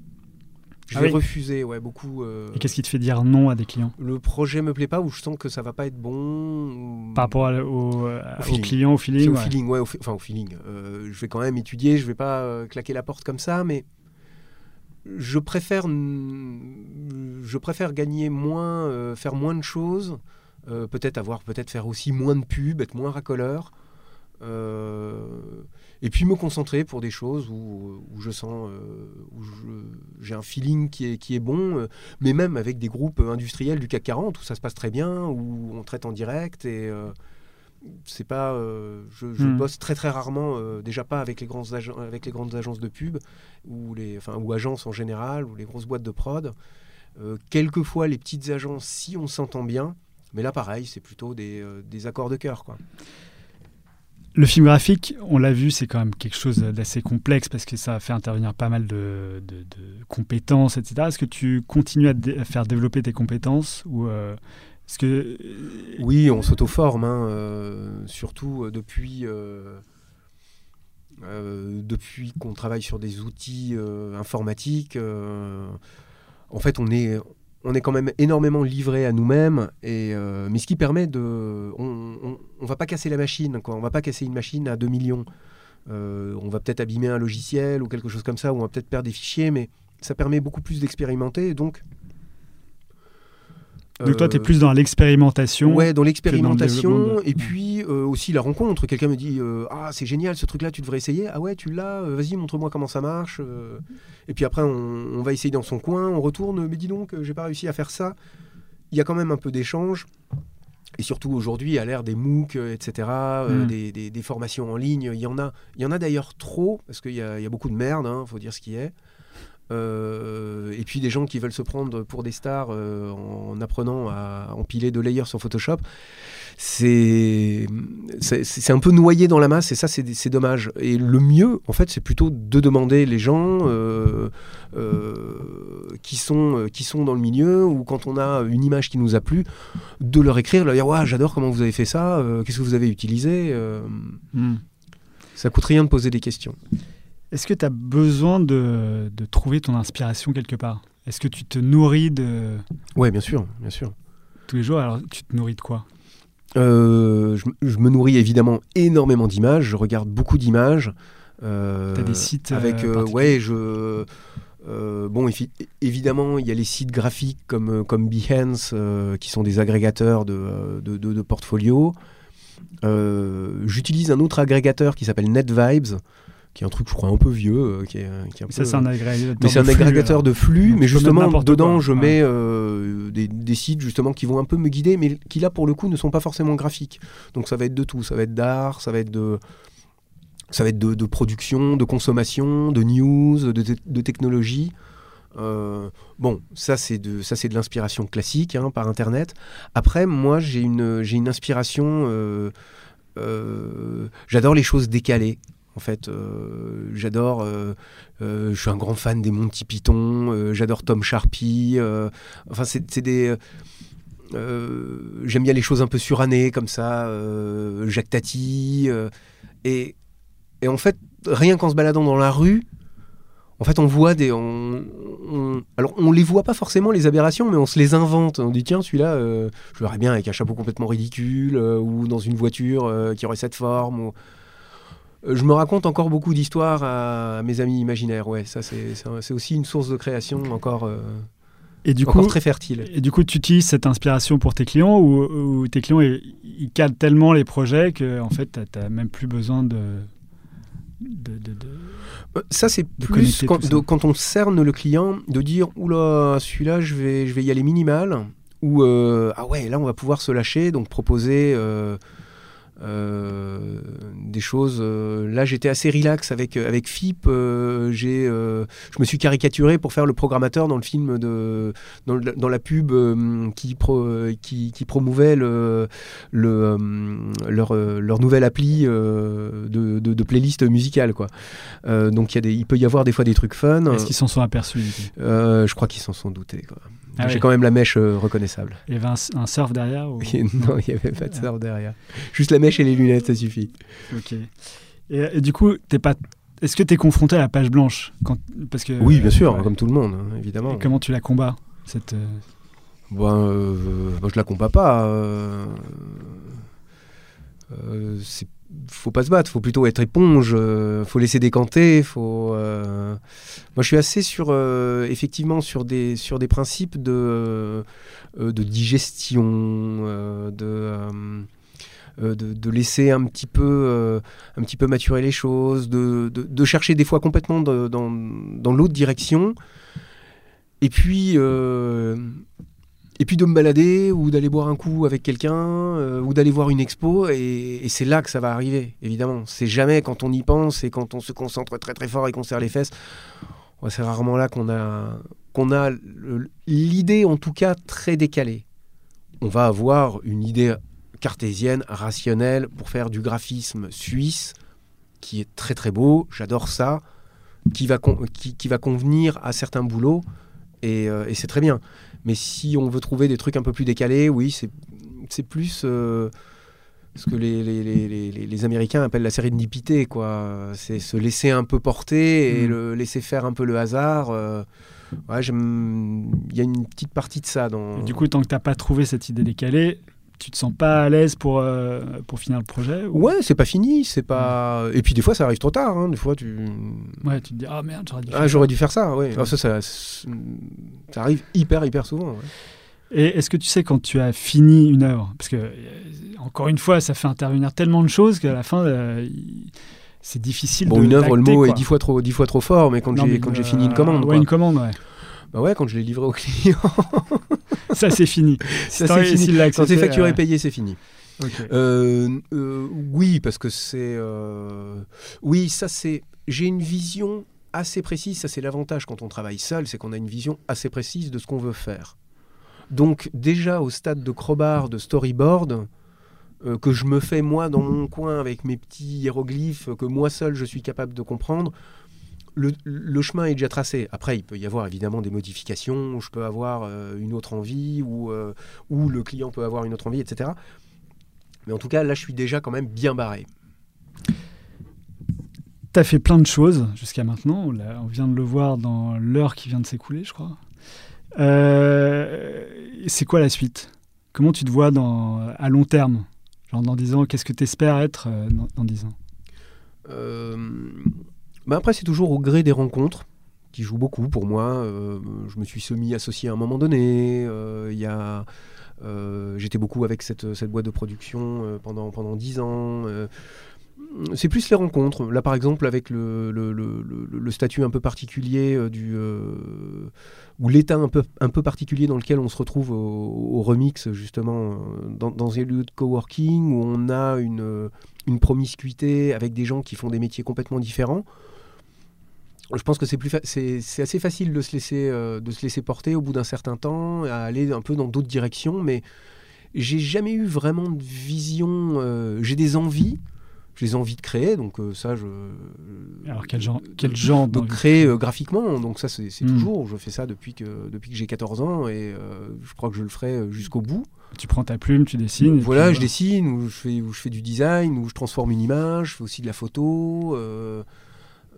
Je Ah vais oui. refuser, ouais, beaucoup. euh, Et qu'est-ce qui te fait dire non à des clients? Le projet me plaît pas ou je sens que ça va pas être bon. ou- Par rapport à- au, euh, Au feeling. clients, au feeling au feeling, ouais, au enfin au feeling. Euh, je vais quand même étudier, je vais pas claquer la porte comme ça, mais je préfère, je préfère gagner moins, faire moins de choses, peut-être avoir, peut-être faire aussi moins de pubs, être moins racoleur, euh, et puis me concentrer pour des choses où, où je sens, euh, où j'ai un feeling qui est, qui est bon, euh, mais même avec des groupes industriels du CAC 40 où ça se passe très bien, où on traite en direct et euh, c'est pas, euh, je, je Hmm. bosse très très rarement, euh, déjà pas avec les grandes agen- avec les grandes agences de pub ou les, enfin ou agences en général ou les grosses boîtes de prod. Euh, quelquefois les petites agences si on s'entend bien, mais là pareil c'est plutôt des, des accords de cœur quoi. Le film graphique, on l'a vu, c'est quand même quelque chose d'assez complexe parce que ça fait intervenir pas mal de, compétences, etc. Est-ce que tu continues à, faire développer tes compétences ou euh, est-ce que Oui, on s'auto-forme, hein, euh, surtout euh, depuis, euh, euh, depuis qu'on travaille sur des outils euh, informatiques, euh, en fait, on est, on est quand même énormément livré à nous-mêmes. Et mais ce qui permet de, on, on, va pas casser la machine, quoi. On va pas casser une machine à 2 millions. on va peut-être abîmer un logiciel ou quelque chose comme ça, ou on va peut-être perdre des fichiers, mais ça permet beaucoup plus d'expérimenter. Donc, donc toi, tu es plus dans l'expérimentation. Ouais, dans l'expérimentation. Et puis euh, aussi la rencontre. Quelqu'un me dit euh, Ah, c'est génial ce truc-là, tu devrais essayer. Ah ouais, tu l'as, euh, vas-y, montre-moi comment ça marche. Et puis après, on, va essayer dans son coin, on retourne. Mais dis donc, j'ai pas réussi à faire ça. Il y a quand même un peu d'échange. Et surtout aujourd'hui, à l'ère des MOOC, etc., hmm. des, formations en ligne, il y en a, il y en a d'ailleurs trop, parce qu'il y, a beaucoup de merde, il hein, faut dire ce qui est. Euh, et puis des gens qui veulent se prendre pour des stars euh, en apprenant à empiler de layers sur Photoshop. C'est un peu noyé dans la masse et ça c'est dommage. Et le mieux en fait c'est plutôt de demander les gens euh, qui, sont, qui sont dans le milieu ou quand on a une image qui nous a plu, de leur écrire, leur dire ouais, j'adore comment vous avez fait ça, qu'est-ce que vous avez utilisé. Hmm. Ça coûte rien de poser des questions. Est-ce que tu as besoin de, trouver ton inspiration quelque part? Est-ce que tu te nourris de... Oui, bien sûr, bien sûr. Tous les jours, alors tu te nourris de quoi? Euh, je, me nourris évidemment énormément d'images, je regarde beaucoup d'images. Euh, tu as des sites avec euh, ouais, je bon évidemment, il y a les sites graphiques comme comme Behance qui sont des agrégateurs de de, de, de portfolios. J'utilise un autre agrégateur qui s'appelle NetVibes qui est un truc, je crois, un peu vieux. Euh, qui est, qui ça, c'est un agrégateur, mais c'est un agrégateur de flux. mais justement, dedans, je mets euh, des, des, sites justement qui vont un peu me guider, mais qui là, pour le coup, ne sont pas forcément graphiques. Donc ça va être de tout. Ça va être d'art, ça va être de. Ça va être de, de, production, de consommation, de news, de, de technologie. Euh, bon, ça c'est de ça c'est de l'inspiration classique hein, par internet. Après, moi j'ai une j'ai une inspiration. Euh, euh, j'adore les choses décalées. En fait, euh, j'adore. Euh, euh, je suis un grand fan des Monty Python. j'adore Tom Sharpie. enfin, c'est des. J'aime bien les choses un peu surannées comme ça. Jacques Tati. Et, en fait, rien qu'en se baladant dans la rue, en fait, on voit des. On, alors, on les voit pas forcément, les aberrations, mais on se les invente. On dit, tiens, celui-là, je verrais bien avec un chapeau complètement ridicule, ou dans une voiture qui aurait cette forme. Euh, je me raconte encore beaucoup d'histoires à, mes amis imaginaires. Ouais, ça c'est aussi une source de création encore. Euh, et du encore coup, très fertile. Et du coup, tu utilises cette inspiration pour tes clients ou, tes clients ils, cadrent tellement les projets que en fait, tu n'as même plus besoin de. de, de, euh, ça, c'est plus quand, quand, on cerne le client de dire Oula, celui-là, je vais, je vais y aller minimal. Ou Ah ouais, là, on va pouvoir se lâcher, donc proposer. Euh, des choses. Euh, là, j'étais assez relax avec euh, avec FIP. j'ai, je me suis caricaturé pour faire le programmateur dans le film de dans, dans la pub qui, pro, qui, qui promouvait le, le leur, leur nouvelle appli de, de, playlist musicale quoi. donc il y a des, il peut y avoir des fois des trucs fun. Est-ce qu'ils s'en sont aperçus Je crois qu'ils s'en sont doutés. Quoi. Ah J'ai quand même la mèche euh, reconnaissable. Il y avait un, surf derrière Non, il n'y avait pas de surf derrière. Juste la mèche et les lunettes, ça suffit. Ok. Et, du coup, es pas... est-ce que tu es confronté à la page blanche quand... Parce que, Oui, bien sûr, comme tout le monde, hein, évidemment. comment tu la combats cette, euh, ben, euh, ben, Je la combats pas. c'est faut pas se battre, faut plutôt être éponge, euh, faut laisser décanter, faut. Euh, moi, je suis assez sur, euh, effectivement, sur des sur des principes de de digestion, de, de, laisser un petit peu un petit peu maturer les choses, de, de chercher des fois complètement dans, dans l'autre direction, et puis et puis de me balader ou d'aller boire un coup avec quelqu'un euh, ou d'aller voir une expo et, c'est là que ça va arriver évidemment. C'est jamais quand on y pense et quand on se concentre très très fort et qu'on serre les fesses. C'est rarement là qu'on a qu'on a l'idée en tout cas très décalée. On va avoir une idée cartésienne rationnelle pour faire du graphisme suisse qui est très très beau. J'adore ça qui va, qui, va convenir à certains boulots et, euh, et c'est très bien mais si on veut trouver des trucs un peu plus décalés, oui, c'est plus. Euh, ce que les, les, les, les, Américains appellent la sérendipité, quoi. C'est se laisser un peu porter et Mm. le laisser faire un peu le hasard. euh, ouais, il y a une petite partie de ça dans. Et Du coup, tant que t'as pas trouvé cette idée décalée, tu te sens pas à l'aise pour, euh, pour finir le projet ou- Ouais, c'est pas fini, c'est pas. Et puis des fois, ça arrive trop tard. hein, Des fois, tu. Ouais, tu te dis, ah merde, j'aurais dû Ah, faire j'aurais dû faire ça. Ouais. Ah, ça, ça, ça arrive hyper, hyper souvent. ouais. Et est-ce que tu sais quand tu as fini une œuvre? Parce que, euh, encore une fois, ça fait intervenir tellement de choses qu'à la fin, euh, c'est difficile Bon, de. une œuvre, le mot est dix fois trop, dix fois trop fort, mais quand j'ai mais, quand j'ai euh, fini une commande, Ouais, quoi. une commande, ouais. Bah ouais, quand je l'ai livré au client, Ça, c'est fini. ça T'as c'est fini. Quand c'est facturé, euh, payé, c'est fini. Euh, euh, oui, parce que c'est. euh, Oui, ça c'est. J'ai une vision assez précise. Ça c'est l'avantage quand on travaille seul, c'est qu'on a une vision assez précise de ce qu'on veut faire. Donc déjà au stade de crowbar, de storyboard, que je me fais moi dans mon coin avec mes petits hiéroglyphes que moi seul je suis capable de comprendre. Le, le chemin est déjà tracé. Après, il peut y avoir évidemment des modifications. Je peux avoir euh, une autre envie ou, euh, ou le client peut avoir une autre envie, etc. Mais en tout cas, là, je suis déjà quand même bien barré. Tu as fait plein de choses jusqu'à maintenant. On, vient de le voir dans l'heure qui vient de s'écouler, je crois. Euh, c'est quoi la suite? Comment tu te vois dans, à long terme? Genre dans 10 ans, qu'est-ce que tu espères être dans, dans 10 ans? Bah après, c'est toujours au gré des rencontres qui jouent beaucoup pour moi. Euh, je me suis semi-associé à un moment donné. Euh, euh, J'étais beaucoup avec cette, cette boîte de production pendant, pendant 10 ans. C'est plus les rencontres. Là, par exemple, avec le, le, le- statut un peu particulier du. ou l'état un peu, un peu particulier dans lequel on se retrouve au, remix, justement, dans, dans un lieu de coworking où on a une, une promiscuité avec des gens qui font des métiers complètement différents. Je pense que c'est plus fa- c'est c'est assez facile de se laisser euh, de se laisser porter au bout d'un certain temps, à aller un peu dans d'autres directions, mais j'ai jamais eu vraiment de vision. euh, j'ai des envies, j'ai des envies de créer, donc euh, ça je. Alors quel genre, quel genre de d'envie créer graphiquement, donc ça c'est c'est Mm. toujours. Je fais ça depuis que depuis que j'ai 14 ans et je crois que je le ferai jusqu'au bout. Tu prends ta plume, tu dessines. Voilà, je dessine, ou je, fais, ou je fais du design, ou je transforme une image, je fais aussi de la photo. euh,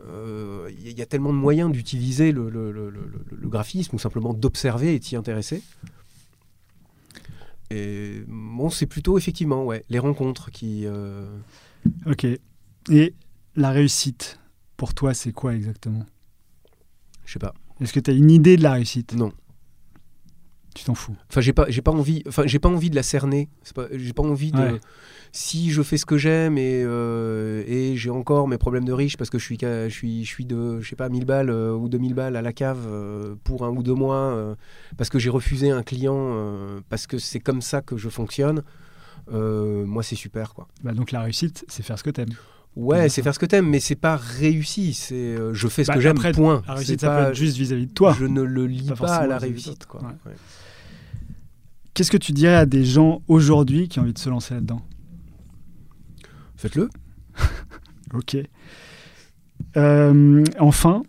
Il y, a- il y a tellement de moyens d'utiliser le, le- le- le- le- le graphisme ou simplement d'observer et s'y intéresser. Et bon, c'est plutôt effectivement ouais, les rencontres qui. euh, Ok. Et la réussite, pour toi, c'est quoi exactement? Je sais pas. Est-ce que tu as une idée de la réussite? Non. Tu t'en fous. Enfin, j'ai pas, j'ai pas envie. Enfin, j'ai pas envie de la cerner. J'ai pas envie de. Ouais. Si je fais ce que j'aime et, euh, et j'ai encore mes problèmes de riche parce que je suis, je suis, je suis de, je sais pas, 1000 balles euh, ou 2000 balles à la cave euh, pour un ou deux mois euh, parce que j'ai refusé un client parce que c'est comme ça que je fonctionne. moi, c'est super, quoi. Bah, donc la réussite, c'est faire ce que t'aimes. Ouais, c'est faire ce que t'aimes, mais c'est pas réussi. C'est, euh, je fais ce Bah, que j'aime. Point. La réussite, ça pas- peut être juste vis-à-vis de toi. Je ne le lis Pas pas, à la réussite, quoi. Ouais. Ouais. Qu'est-ce que tu dirais à des gens aujourd'hui qui ont envie de se lancer là-dedans? Faites-le. Ok. Euh, enfin,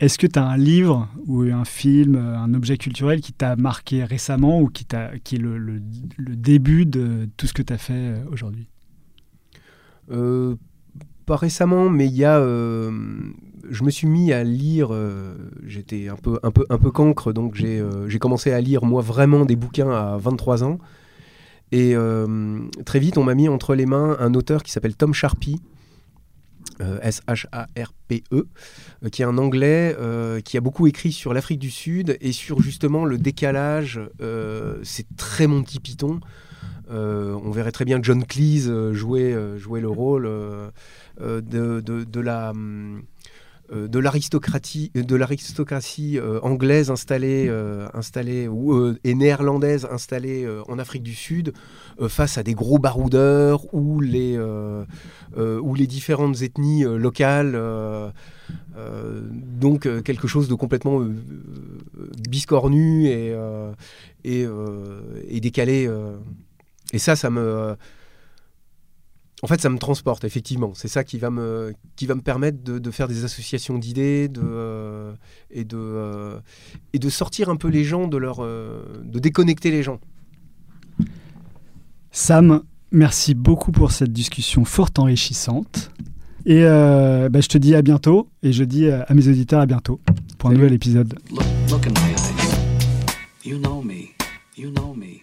est-ce que tu as un livre ou un film, euh, un objet culturel qui t'a marqué récemment ou qui, est le, le- le début de tout ce que tu as fait euh, aujourd'hui? Euh, pas récemment, mais il y a. euh, je me suis mis à lire. euh, J'étais un peu, un peu, un peu cancre, donc j'ai euh, commencé à lire moi vraiment des bouquins à 23 ans. Et très vite, on m'a mis entre les mains un auteur qui s'appelle Tom Sharpey. euh, S-H-A-R-P-E, qui est un anglais qui a beaucoup écrit sur l'Afrique du Sud et sur justement le décalage. c'est très Monty Python. On verrait très bien John Cleese jouer, jouer le rôle de, de- de la hum, euh, de l'aristocratie de l'aristocratie euh, anglaise installée euh, installée ou euh, et néerlandaise installée euh, en Afrique du Sud euh, face à des gros baroudeurs ou les euh, euh, ou les différentes ethnies euh, locales euh, euh, donc euh, quelque chose de complètement euh, euh, biscornu et euh, et, euh, décalé euh, et ça, ça me. En fait, ça me transporte, effectivement. C'est ça qui va me, qui va me permettre de, de faire des associations d'idées de, euh, et, de, euh, et de sortir un peu les gens de leur. euh, de déconnecter les gens. Sam, Merci beaucoup pour cette discussion fort enrichissante. Et euh, bah, je te dis à bientôt et je dis à mes auditeurs à bientôt pour un nouvel épisode. Look, look in my eyes. You know me. You know me.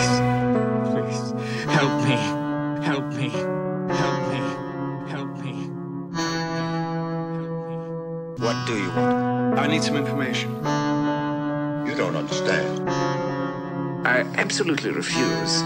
Please, please, help me, help me, help me, help me. What do you want? I need some information. You don't understand. I absolutely refuse.